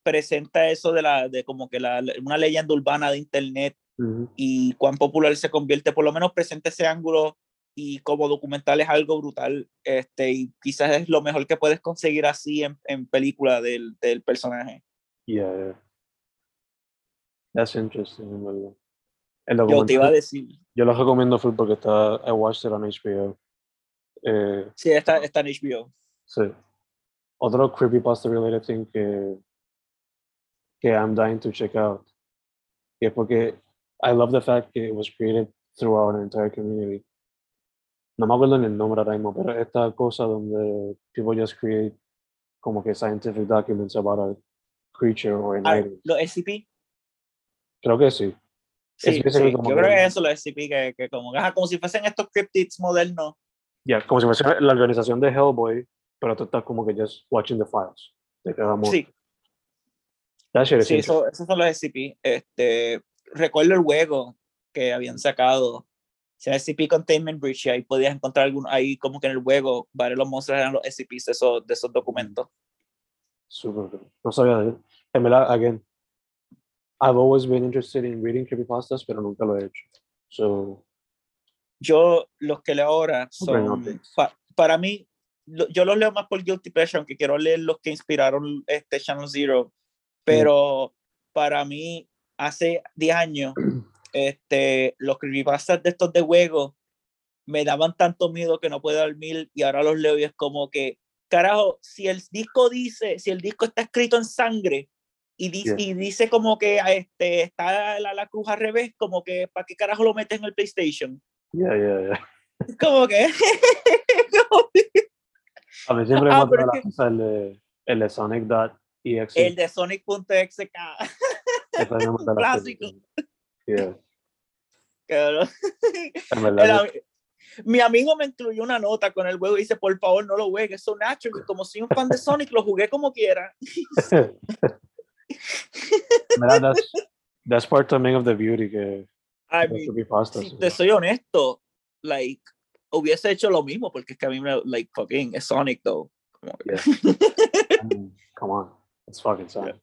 [SPEAKER 2] presenta eso de la de como que la, una leyenda urbana de internet
[SPEAKER 1] Ujú.
[SPEAKER 2] y cuán popular se convierte, por lo menos presenta ese ángulo y como documental es algo brutal, este, y quizás es lo mejor que puedes conseguir así en, en película del, del personaje.
[SPEAKER 1] Yeah, yeah. That's interesting, en verdad. El
[SPEAKER 2] Yo te iba a decir,
[SPEAKER 1] yo lo recomiendo full porque está, I watched it on HBO. Eh,
[SPEAKER 2] sí, está, está en HBO.
[SPEAKER 1] sí. Otro creepypasta related thing que, que I'm dying to check out. Es porque I love the fact que it was created throughout an entire community. No me acuerdo ni el nombre ahora mismo, pero esta cosa donde people just create como que scientific documents about a creature or an
[SPEAKER 2] Ah,
[SPEAKER 1] item.
[SPEAKER 2] los SCP,
[SPEAKER 1] Creo que sí.
[SPEAKER 2] sí,
[SPEAKER 1] como
[SPEAKER 2] yo
[SPEAKER 1] que-
[SPEAKER 2] creo que eso los SCP, que, que como, ajá, como si fuesen estos cryptids modernos.
[SPEAKER 1] Ya, como si fuese la organización de Hellboy, pero tú estás como que just watching the files. De cada monstruo.
[SPEAKER 2] Sí,
[SPEAKER 1] That shit is
[SPEAKER 2] sí, eso, esos son los SCP. Este, recuerdo el juego que habían sacado. Se SCP Containment Breach y ahí podías encontrar algún, ahí como que en el juego, varios los monstruos eran los SCPs de esos, de esos documentos.
[SPEAKER 1] Super. No sabía de él. En verdad, again, I've always been interested in reading creepypastas, pero nunca lo he hecho. So,
[SPEAKER 2] Yo, los que leo ahora son, pa- para mí, lo- yo los leo más por Guilty Pleasure, aunque quiero leer los que inspiraron este Channel Zero, pero para mí, hace 10 años, [clears throat] este, los creepypastas de estos de juego me daban tanto miedo que no puedo dormir y ahora los leo y es como que, carajo, si el disco dice, si el disco está escrito en sangre y dice,
[SPEAKER 1] Yeah.
[SPEAKER 2] y dice como que este, está la, la cruz al revés, como que, ¿para qué carajo lo metes en el PlayStation?
[SPEAKER 1] yeah, yeah, yeah. [laughs]
[SPEAKER 2] Como que... [laughs]
[SPEAKER 1] A mí siempre me
[SPEAKER 2] Ah,
[SPEAKER 1] ha
[SPEAKER 2] pero
[SPEAKER 1] la cosa el de, el de Sonic.exe.
[SPEAKER 2] el de
[SPEAKER 1] me la [laughs]
[SPEAKER 2] clásico.
[SPEAKER 1] Yeah,
[SPEAKER 2] cabrón. El mi amigo me incluyó una nota con el juego y dice, por favor, no lo juegues, so natural. Como soy un fan de Sonic, lo jugué como quiera. [laughs] [laughs]
[SPEAKER 1] Verdad, that's, that's part también of the beauty que
[SPEAKER 2] I mean,
[SPEAKER 1] creepypastas.
[SPEAKER 2] si te soy honesto, like, hubiese hecho lo mismo, porque es que a mí me, like, fucking, es Sonic, though. Como que, [laughs]
[SPEAKER 1] I mean, come on, it's fucking Sonic.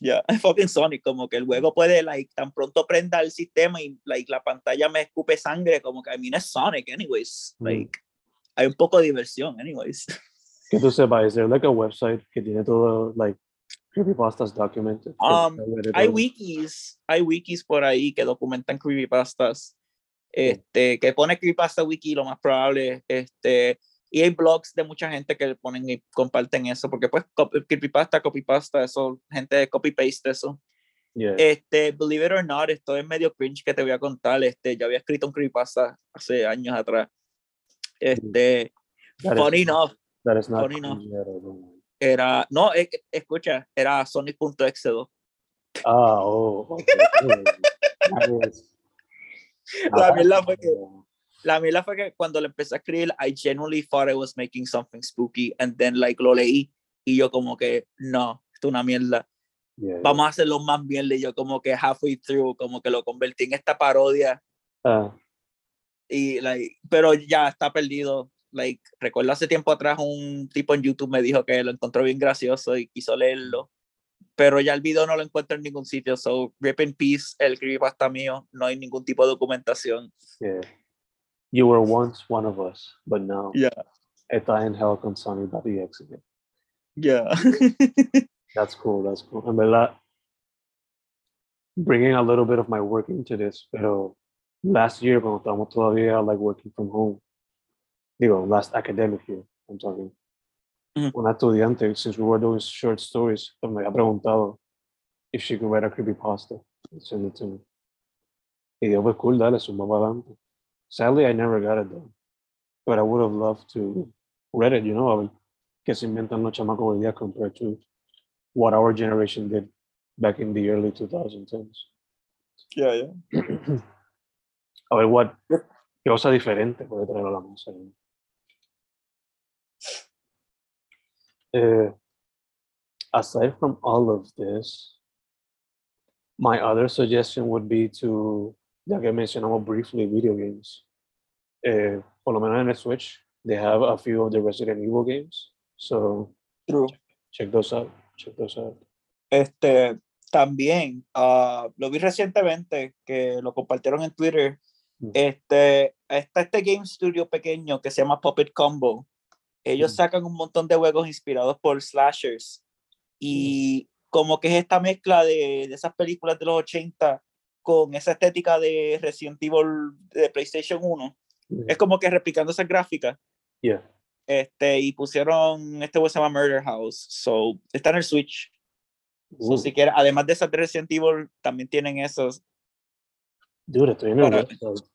[SPEAKER 2] Ya, [laughs] es fucking Sonic, como que el juego puede, like, tan pronto prenda el sistema y, like, la pantalla me escupe sangre, como que, I mean, es Sonic, anyways.
[SPEAKER 1] Mm.
[SPEAKER 2] Like, hay un poco de diversión, anyways. [laughs]
[SPEAKER 1] Que tú sepas, there like a website que tiene todo, like, creepypastas documented?
[SPEAKER 2] Um, hay wikis, hay wikis por ahí que documentan creepypastas. Este, que pone creepypasta wiki, lo más probable, este, y hay blogs de mucha gente que ponen y comparten eso, porque pues creepypasta, copypasta, eso, gente de copy paste eso.
[SPEAKER 1] Yeah.
[SPEAKER 2] Este, believe it or not, esto es medio cringe que te voy a contar, este, yo había escrito un creepypasta hace años atrás. Este,
[SPEAKER 1] That is-
[SPEAKER 2] funny enough,
[SPEAKER 1] that is not
[SPEAKER 2] funny enough. era, no, eh, escucha, era Sonic.exe2.
[SPEAKER 1] Ah, oh. okay. [laughs] That is-
[SPEAKER 2] La
[SPEAKER 1] Ah,
[SPEAKER 2] mierda fue que. La mierda fue que cuando le empecé a escribir, I genuinely thought I was making something spooky, and then like lo leí y yo como que no, esto es una mierda.
[SPEAKER 1] Yeah,
[SPEAKER 2] Vamos a hacerlo más mierda y yo como que halfway through, como que lo convertí en esta parodia
[SPEAKER 1] Ah,
[SPEAKER 2] y like, pero ya está perdido. Like, recuerdo hace tiempo atrás un tipo en YouTube me dijo que lo encontró bien gracioso y quiso leerlo, pero ya el video no lo encuentro en ningún sitio, so rip in peace, el creepypasta mío, no hay ningún tipo de documentación.
[SPEAKER 1] yeah. You were once one of us, but now
[SPEAKER 2] Yeah.
[SPEAKER 1] está en hell con Sony.exe.
[SPEAKER 2] Yeah. [laughs]
[SPEAKER 1] That's cool, that's cool. En verdad, bringing a little bit of my work into this, pero last year when cuando estábamos todavía like working from home, digo, last academic year, I'm talking,
[SPEAKER 2] Ujú.
[SPEAKER 1] una estudiante, since we were doing short stories, me había preguntado if she could write a creepypasta and send it to me. Y digo, pues cool, dale, suma para adelante. Sadly, I never got it done, but I would have loved to read it, you know, a ver qué se inventan los chamacos hoy día compared to what our generation did back in the early 2010s.
[SPEAKER 2] Yeah, yeah. [clears throat]
[SPEAKER 1] a ver, what, qué cosa diferente puede traer a la mesa. ¿no? Eh, aside from all of this, my other suggestion would be to, ya que mencionamos briefly video games, eh, por lo menos en el Switch, they have a few of the Resident Evil games. So
[SPEAKER 2] True.
[SPEAKER 1] check those out. Check those out.
[SPEAKER 2] Este, también, ah, lo vi recientemente, que lo compartieron en Twitter.
[SPEAKER 1] Mm.
[SPEAKER 2] Este, está este game studio pequeño que se llama Puppet Combo. Ellos
[SPEAKER 1] Mm.
[SPEAKER 2] sacan un montón de juegos inspirados por slashers. Y como que es esta mezcla de, de esas películas de los 80 con esa estética de Resident Evil de PlayStation 1.
[SPEAKER 1] Mm.
[SPEAKER 2] Es como que replicando esas gráficas.
[SPEAKER 1] Yeah.
[SPEAKER 2] Este, y pusieron, este juego se llama Murder House. So, está en el Switch. So,
[SPEAKER 1] Ooh,
[SPEAKER 2] si quieres, además de esas de Resident Evil, también tienen esos.
[SPEAKER 1] dude, estoy en el.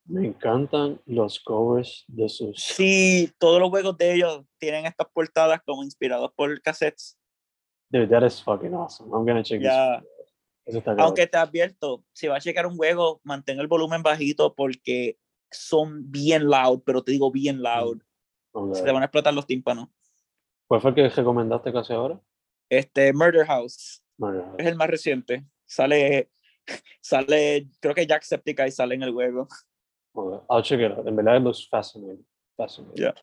[SPEAKER 1] Me encantan los covers de sus.
[SPEAKER 2] Sí, todos los juegos de ellos tienen estas portadas como inspirados por cassettes.
[SPEAKER 1] Dude, that is fucking awesome. I'm gonna check
[SPEAKER 2] Ya,
[SPEAKER 1] this. Está
[SPEAKER 2] aunque te advierto, si vas a checar un juego, mantén el volumen bajito porque son bien loud, pero te digo bien loud.
[SPEAKER 1] Ok.
[SPEAKER 2] Se te van a explotar los tímpanos.
[SPEAKER 1] ¿Cuál fue el que recomendaste casi ahora?
[SPEAKER 2] Este, Murder House
[SPEAKER 1] Murder House.
[SPEAKER 2] es el más reciente. Sale, [laughs] sale, creo que Jacksepticeye sale en el juego.
[SPEAKER 1] Ok, I'll check it out. En verdad, it looks fascinating. fascinating.
[SPEAKER 2] Yeah.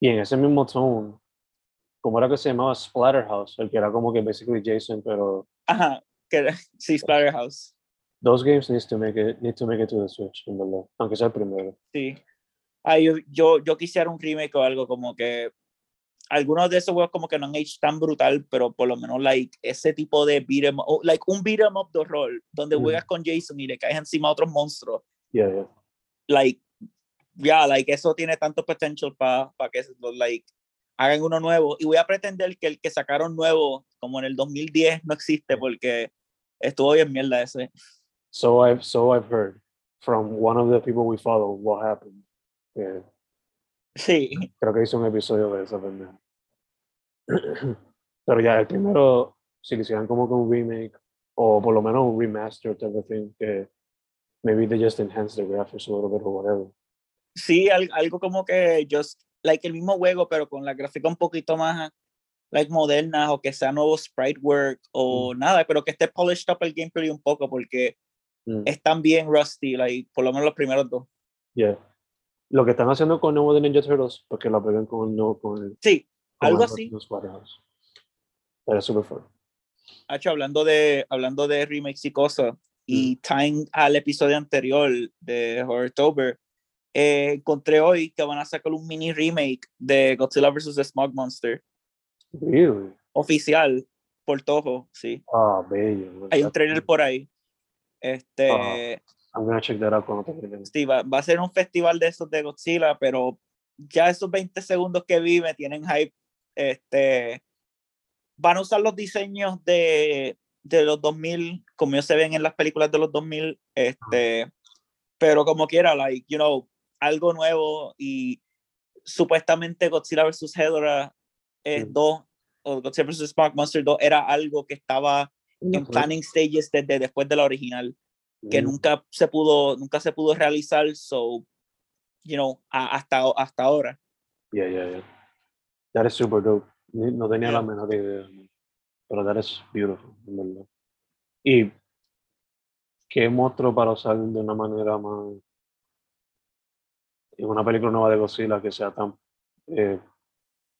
[SPEAKER 1] Y en ese mismo tone, ¿cómo era que se llamaba Splatterhouse? El que era como que basically Jason, pero
[SPEAKER 2] Ajá, que sí, [laughs] Splatterhouse.
[SPEAKER 1] those games needs to make it, need to make it to the Switch, en verdad. Aunque sea el primero.
[SPEAKER 2] Sí. Ah, yo, yo, yo quisiera un remake o algo como que algunos de esos juegos como que no han hecho tan brutal, pero por lo menos like ese tipo de beat 'em o, like un beat 'em up de horror donde
[SPEAKER 1] Mm.
[SPEAKER 2] juegas con Jason y le caes encima a otros monstruos.
[SPEAKER 1] Yeah, yeah.
[SPEAKER 2] Like ya, like eso tiene tanto potential para pa que like hagan uno nuevo y voy a pretender que el que sacaron nuevo como en el 2010 no existe porque estuvo bien mierda ese.
[SPEAKER 1] So I've, so I've heard from one of the people we follow what happened. Eh,
[SPEAKER 2] Sí,
[SPEAKER 1] creo que hizo un episodio de eso, pendejo. [clears throat] Pero ya, el primero, si le hicieran como que un remake, o por lo menos un remaster type of thing, que maybe they just enhance the graphics a little bit or whatever.
[SPEAKER 2] sí, al- algo como que just like el mismo juego, pero con la gráfica un poquito más like modernas o que sea nuevo sprite work o nada, pero que esté polished up el gameplay un poco porque
[SPEAKER 1] Mm,
[SPEAKER 2] están bien rusty, like por lo menos los primeros dos.
[SPEAKER 1] yeah. Lo que están haciendo con Nuevo de Ninja Turtles, porque lo pegan con el nuevo, con el,
[SPEAKER 2] Sí,
[SPEAKER 1] con
[SPEAKER 2] algo así.
[SPEAKER 1] Era super fun.
[SPEAKER 2] Hacho, hablando de hablando de remakes y cosas y tying al episodio anterior de Horrortober, eh, encontré hoy que van a sacar un mini remake de Godzilla vs. The Smog Monster
[SPEAKER 1] Really?
[SPEAKER 2] oficial por Toho, sí.
[SPEAKER 1] Ah, bello.
[SPEAKER 2] Hay un trailer por ahí. Este,
[SPEAKER 1] I'm gonna check that out cuando termine.
[SPEAKER 2] sí, va, va a ser un festival de esos de Godzilla, pero ya esos 20 segundos que vi me tienen hype. Este, van a usar los diseños de, de los 2000, como ellos se ven en las películas de los 2000, este, pero como quiera, like, you know, algo nuevo y supuestamente Godzilla vs. Hedorah eh,
[SPEAKER 1] Mm.
[SPEAKER 2] 2 o Godzilla vs. Smog Monster 2 era algo que estaba en planning stages desde después de la original que
[SPEAKER 1] Mm,
[SPEAKER 2] nunca se pudo nunca se pudo realizar so you know a- hasta hasta ahora
[SPEAKER 1] Yeah, yeah, yeah. That is super dope. No tenía la
[SPEAKER 2] Yeah.
[SPEAKER 1] menor idea. Pero that is beautiful, en verdad. Y qué monstruo para usar de una manera más. En una película nueva de Godzilla que sea tan eh,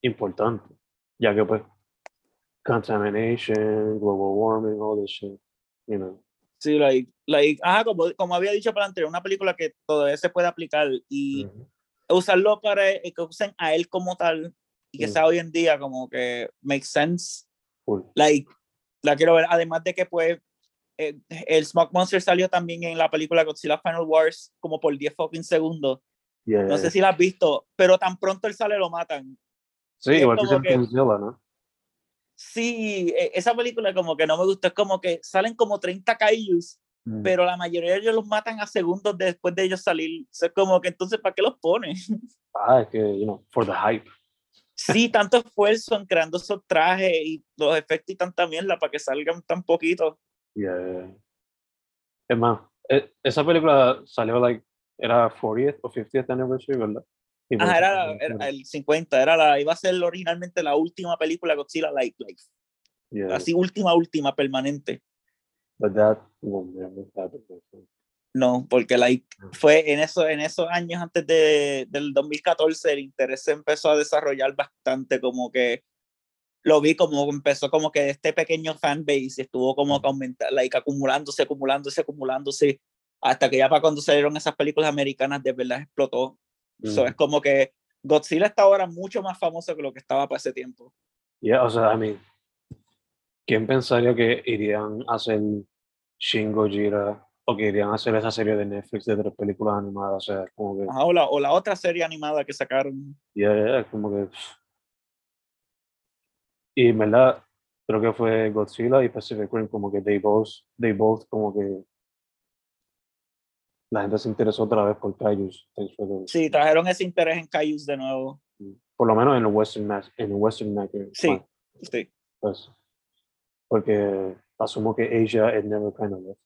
[SPEAKER 1] importante. Ya que, pues, contamination, global warming, all this shit. You know.
[SPEAKER 2] sí like like ajá, como, como había dicho para anterior una película que todavía se puede aplicar y
[SPEAKER 1] Ujú.
[SPEAKER 2] usarlo para eh, que usen a él como tal y que
[SPEAKER 1] Mm.
[SPEAKER 2] sea hoy en día como que makes sense
[SPEAKER 1] Cool.
[SPEAKER 2] like la quiero ver además de que pues eh, el Smog Monster salió también en la película Godzilla Final Wars como por 10 fucking segundos
[SPEAKER 1] Yeah,
[SPEAKER 2] no sé si la has visto pero tan pronto él sale lo matan
[SPEAKER 1] Sí,
[SPEAKER 2] es
[SPEAKER 1] igual que
[SPEAKER 2] que-
[SPEAKER 1] Godzilla, ¿no?
[SPEAKER 2] Sí, e- esa película como que no me gusta, es como que salen como 30 kaijus,
[SPEAKER 1] Mm.
[SPEAKER 2] pero la mayoría de ellos los matan a segundos después de ellos salir. Sea, como que entonces, ¿para qué los pones? [laughs]
[SPEAKER 1] Ah, es que, you know, for the hype.
[SPEAKER 2] Sí, tanto esfuerzo en creando esos trajes y los efectos y tanta mierda para que salgan tan poquito.
[SPEAKER 1] Yeah. Es más, e- esa película salió, like, era 40th o 50th anniversary, ¿verdad? Por
[SPEAKER 2] Ajá, era, era el 50, era la, iba a ser originalmente la última película Godzilla, like, like,
[SPEAKER 1] Yeah,
[SPEAKER 2] así última, última, permanente.
[SPEAKER 1] but that
[SPEAKER 2] no, porque like, fue en, eso, en esos años antes de, del 2014 el interés se empezó a desarrollar bastante, como que lo vi como empezó como que este pequeño fanbase estuvo como que aumentar, like, acumulándose, acumulándose, acumulándose, hasta que ya para cuando salieron esas películas americanas de verdad explotó. Eso es como que Godzilla está ahora mucho más famoso que lo que estaba para ese tiempo.
[SPEAKER 1] Ya, o sea, a mí, ¿quién pensaría que irían a hacer Shin Gojira o que irían a hacer esa serie de Netflix de tres películas animadas? O sea, como que...
[SPEAKER 2] o, la, o, la, otra serie animada que sacaron.
[SPEAKER 1] Ya, yeah, como que... Y en verdad, creo que fue Godzilla y Pacific Rim, como que they both, they both como que la gente se interesó otra vez por Kaijus.
[SPEAKER 2] Sí, trajeron ese interés en Kaijus de nuevo.
[SPEAKER 1] Por lo menos en el Western en el Western Market.
[SPEAKER 2] Sí, sí.
[SPEAKER 1] Pues, porque asumo que Asia it never kind of left.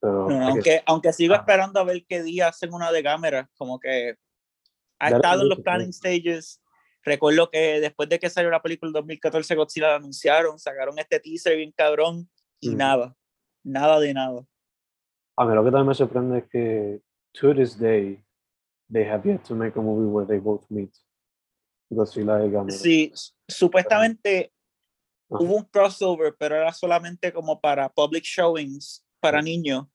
[SPEAKER 2] Pero, aunque, que... sigo esperando a ver qué día hacen una de cámara, como que ha estado en los planning stages. Recuerdo que después de que salió la película en 2014, Godzilla la anunciaron, sacaron este teaser bien cabrón y nada, nada de nada.
[SPEAKER 1] A mí lo que también me sorprende es que, to this day, they have yet to make a movie where they both meet. Godzilla y Gamera.
[SPEAKER 2] Sí, supuestamente hubo un crossover, pero era solamente como para public showings, para niños.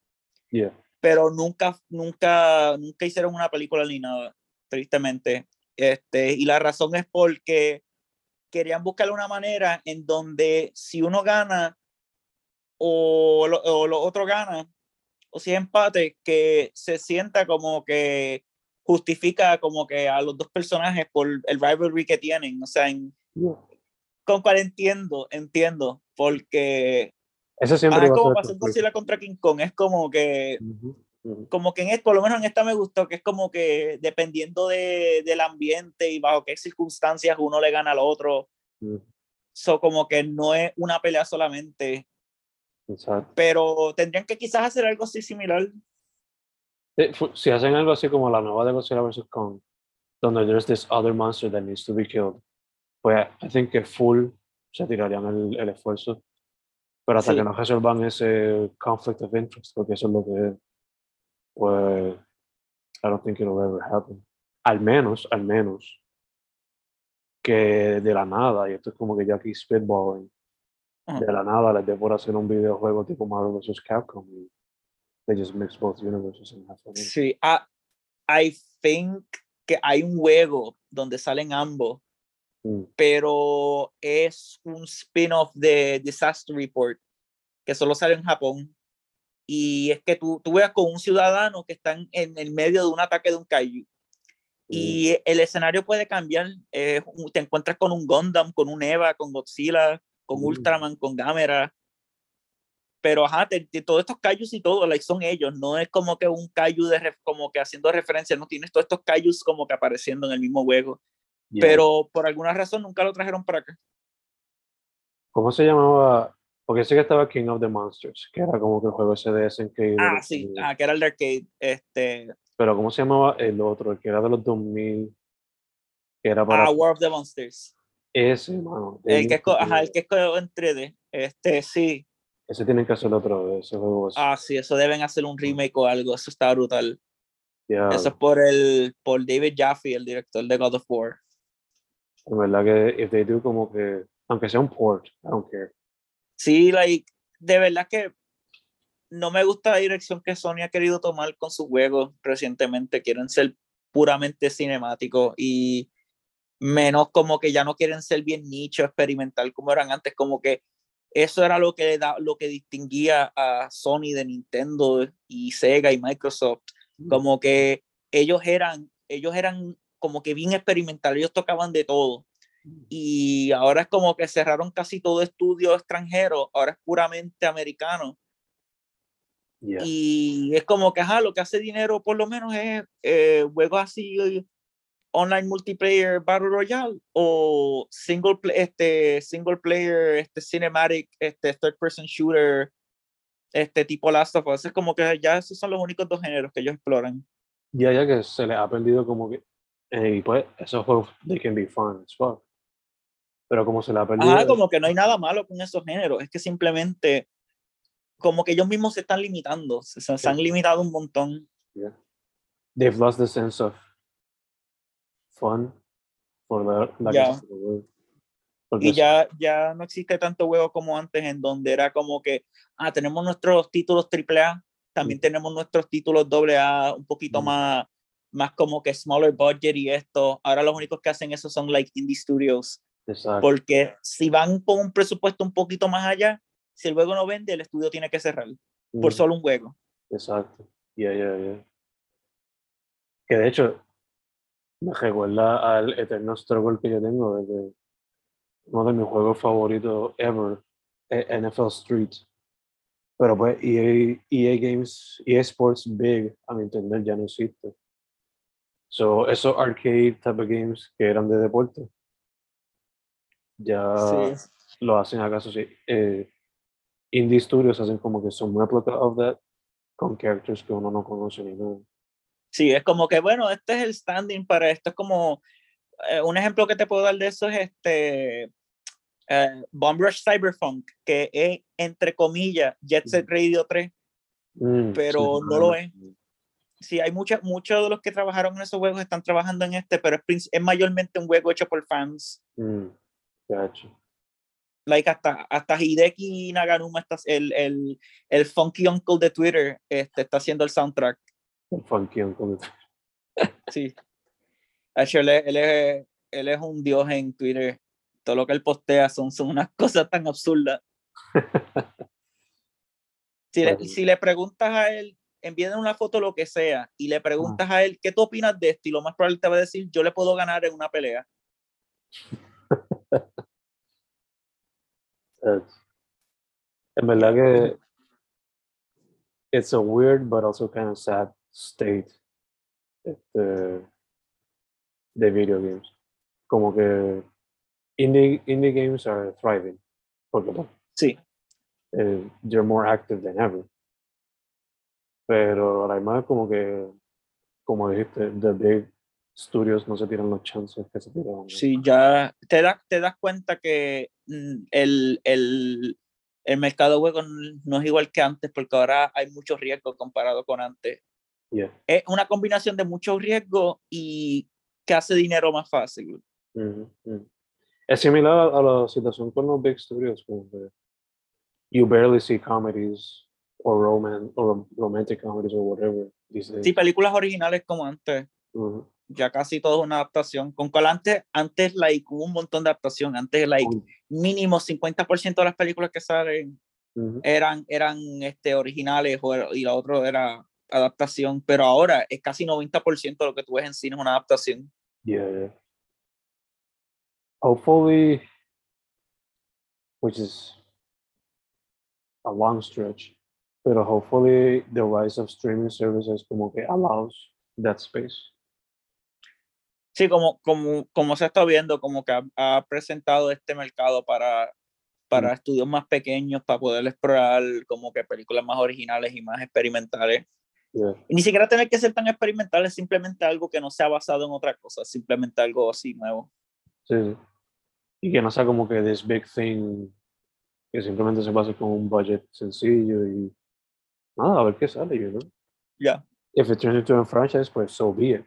[SPEAKER 1] Yeah.
[SPEAKER 2] Pero nunca, nunca, nunca hicieron una película ni nada, tristemente. Este, y la razón es porque querían buscar una manera en donde si uno gana o lo, o lo otro gana, o si es empate, que se sienta como que justifica como que a los dos personajes por el rivalry que tienen, o sea, con cual entiendo, entiendo, porque
[SPEAKER 1] eso siempre
[SPEAKER 2] es como pasó Godzilla contra King Kong, es como que como que en esto, por lo menos en esta me gustó, que es como que dependiendo de, del ambiente y bajo qué circunstancias uno le gana al otro, so como que no es una pelea solamente, pero tendrían que quizás hacer algo así similar.
[SPEAKER 1] Si hacen algo así como la nueva de Godzilla vs. Kong, donde there's this other monster that needs to be killed, pues I think que full se tirarían el, el esfuerzo. Pero hasta que no resuelvan ese conflict of interest, porque eso es lo que es, pues I don't think it'll ever happen. Al menos, al menos, que de la nada, y esto es como que ya aquí spitballing, de la nada les dé por hacer un videojuego tipo Marvel vs. Capcom y they just mix both universes and have fun.
[SPEAKER 2] Sí, I, I think que hay un juego donde salen ambos, mm. pero es un spin-off de Disaster Report que solo sale en Japón. Y es que tú, tú veas con un ciudadano que está en el medio de un ataque de un kaiju. Mm. Y el escenario puede cambiar. Eh, te encuentras con un Gundam, con un Eva, con Godzilla, con mm. Ultraman, con Gamera. Pero ajá, todos estos kaijus y todo, like, son ellos, no es como que un kaiju de como que haciendo referencia, no tienes todos estos kaijus como que apareciendo en el mismo juego. Pero por alguna razón nunca lo trajeron para acá.
[SPEAKER 1] ¿Cómo se llamaba? Porque sé que estaba King of the Monsters, que era como que el juego ese de SNK.
[SPEAKER 2] Ah, sí, ah, que era el de arcade. Este...
[SPEAKER 1] Pero ¿cómo se llamaba el otro? El que era de los 2000. Que era para...
[SPEAKER 2] Ah, War of the Monsters.
[SPEAKER 1] Ese, mano.
[SPEAKER 2] El que, es, ajá, el que es en 3D. Este, sí.
[SPEAKER 1] Ese tienen que hacer otro ese juego.
[SPEAKER 2] Ah, sí, eso deben hacer un remake o algo. Eso está brutal. Eso es por, el, por David Jaffe, el director de God of War.
[SPEAKER 1] En verdad que, if they do como que, aunque sea un port, I don't care.
[SPEAKER 2] Sí, like, de verdad que no me gusta la dirección que Sony ha querido tomar con sus juegos recientemente. Quieren ser puramente cinemáticos y menos como que ya no quieren ser bien nicho, experimental como eran antes, como que eso era lo que, da, lo que distinguía a Sony de Nintendo y Sega y Microsoft, mm. como que ellos eran, ellos eran como que bien experimental, ellos tocaban de todo. Mm. Y ahora es como que cerraron casi todo estudio extranjero, ahora es puramente americano. Y es como que, ajá, lo que hace dinero por lo menos es eh, juegos así online multiplayer battle royale o single este single player este cinematic este third person shooter este tipo Last of Us es como que ya esos son los únicos dos géneros que ellos exploran
[SPEAKER 1] ya ya que se les ha perdido como que eh, y pues esos juegos they can be fun as well pero como se le ha perdido
[SPEAKER 2] ah como que no hay nada malo con esos géneros es que simplemente como que ellos mismos se están limitando, se, se han limitado un montón.
[SPEAKER 1] Yeah. They've lost the sense of fun for the, like
[SPEAKER 2] Yeah.
[SPEAKER 1] the. Porque
[SPEAKER 2] Y ya, ya no existe tanto juego como antes, en donde era como que, ah, tenemos nuestros títulos AAA, también tenemos nuestros títulos AA, un poquito
[SPEAKER 1] Mm.
[SPEAKER 2] más, más como que smaller budget y esto. Ahora los únicos que hacen eso son like indie studios,
[SPEAKER 1] Exacto.
[SPEAKER 2] porque si van con un presupuesto un poquito más allá, si el juego no vende, el estudio tiene que cerrar por
[SPEAKER 1] Mm,
[SPEAKER 2] solo un juego.
[SPEAKER 1] Exacto. Yeah, yeah, yeah. Que de hecho me recuerda al eterno struggle que yo tengo desde uno de mis juegos favoritos ever, NFL Street. Pero pues EA, EA Games, EA Sports Big, a mi entender, ya no existe. So, esos arcade type of games que eran de deporte, ya
[SPEAKER 2] Sí.
[SPEAKER 1] lo hacen acaso sí. Eh, indie studios hacen como que son replica of that con characters que uno no conoce ni nada.
[SPEAKER 2] Sí, es como que, bueno, este es el standing para esto. Es como, eh, un ejemplo que te puedo dar de eso es este eh, Bomb Rush Cyberpunk, que es, entre comillas, Jet Set Radio 3.
[SPEAKER 1] Mm,
[SPEAKER 2] Pero
[SPEAKER 1] sí,
[SPEAKER 2] no lo es. Sí, hay mucha- muchos de los que trabajaron en esos juegos están trabajando en este, pero es, es mayormente un juego hecho por fans.
[SPEAKER 1] Mm, gotcha.
[SPEAKER 2] Like hasta, hasta Hideki Naganuma, está, el, el, el funky uncle de Twitter, este, está haciendo el soundtrack.
[SPEAKER 1] El funky uncle.
[SPEAKER 2] Sí. Hecho, él, es- él es, él es un dios en Twitter. Todo lo que él postea son, son unas [laughs] cosas tan absurdas. Si le, si le preguntas a él, envíen una foto lo que sea, y le preguntas a él, ¿qué tú opinas de esto? Y lo más probable te va a decir, yo le puedo ganar en una pelea. [laughs]
[SPEAKER 1] En verdad que it's a weird but also kind of sad state este, de video games. Como que indie, indie games are thriving. Porque
[SPEAKER 2] Sí,
[SPEAKER 1] eh, they're more active than ever. Pero además como que, como dijiste, the big studios no se tiran los chances que se tiran.
[SPEAKER 2] sí, ya te, das te das cuenta que mm, el, el, el mercado de juegos no es igual que antes, porque ahora hay mucho riesgo comparado con antes.
[SPEAKER 1] Yeah.
[SPEAKER 2] Es una combinación de mucho riesgo y que hace dinero más fácil.
[SPEAKER 1] Es similar a la situación con los big studios, como que you barely see comedies or roman or romantic comedies or whatever these days.
[SPEAKER 2] Sí, películas originales como antes. Ya casi todo es una adaptación. Con cual antes, antes like, hubo un montón de adaptación. Antes, like, mínimo 50% de las películas que salen eran, eran este, originales o, y la otra era adaptación. Pero ahora es casi 90% de lo que tú ves en cine es una adaptación.
[SPEAKER 1] Yeah, yeah. Hopefully, which is a long stretch, pero hopefully the rise of streaming services como que allows that space.
[SPEAKER 2] Sí, como, como, como se está viendo, como que ha, ha presentado este mercado para, para estudios más pequeños, para poder explorar como que películas más originales y más experimentales.
[SPEAKER 1] Yeah.
[SPEAKER 2] Ni siquiera tener que ser tan experimental, es simplemente algo que no sea basado en otra cosa, simplemente algo así nuevo.
[SPEAKER 1] Sí. Y que no sea como que this big thing que simplemente se base con un budget sencillo y nada, a ver qué sale, you know.
[SPEAKER 2] Ya.
[SPEAKER 1] If it turns into a franchise, pues so be it.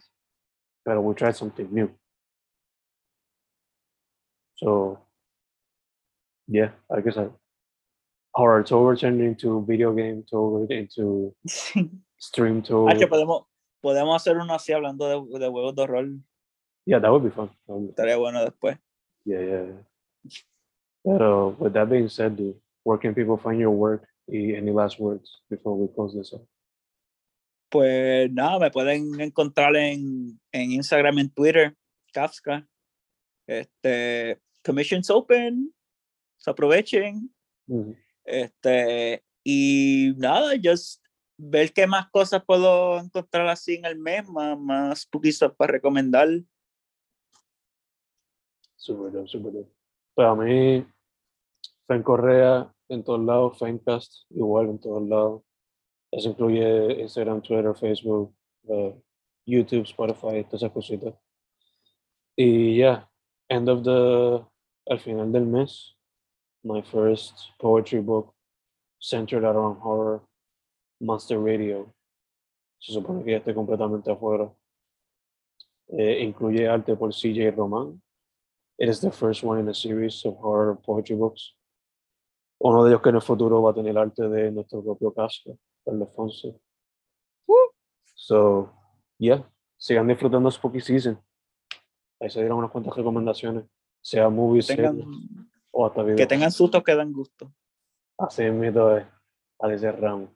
[SPEAKER 1] Pero we tried something new. So, yeah, I guess I, horror tour turned into video game tour, into [laughs] stream.
[SPEAKER 2] Ah, que podemos, podemos hacer uno así hablando de, de juegos de horror.
[SPEAKER 1] Yeah, that would be fun. Fun.
[SPEAKER 2] Estaría bueno después.
[SPEAKER 1] Yeah, yeah, yeah. Pero with that being said, dude, where can people find your work? Y any last words before we close this up?
[SPEAKER 2] Pues nada, me pueden encontrar en, en Instagram, en Twitter, Kafka. Este, commissions open, se aprovechen.
[SPEAKER 1] Mhm.
[SPEAKER 2] Este, y nada, just ver qué más cosas puedo encontrar así en el mes, más, más para recomendar.
[SPEAKER 1] Dope, super dope. Para mí, Fen Correa en todos lados, Fencast igual en todos lados. Eso incluye Instagram, Twitter, Facebook, uh, YouTube, Spotify, todas esas cositas. Y ya, end of the, al final del mes, my first poetry book centered around horror. Monster Radio. Se supone que ya esté completamente afuera. Eh, incluye arte por CJ Roman. It is the first one in a series of horror poetry books. Uno de ellos que en el futuro va a tener arte de nuestro propio Casca, Carlos Fonse. So, yeah, sigan disfrutando Spooky Season. Ahí se dieron unas cuantas recomendaciones, sea movies,
[SPEAKER 2] Tengan,
[SPEAKER 1] series, o hasta videos.
[SPEAKER 2] que tengan sustos que dan gusto.
[SPEAKER 1] Así es, Alice Ramos.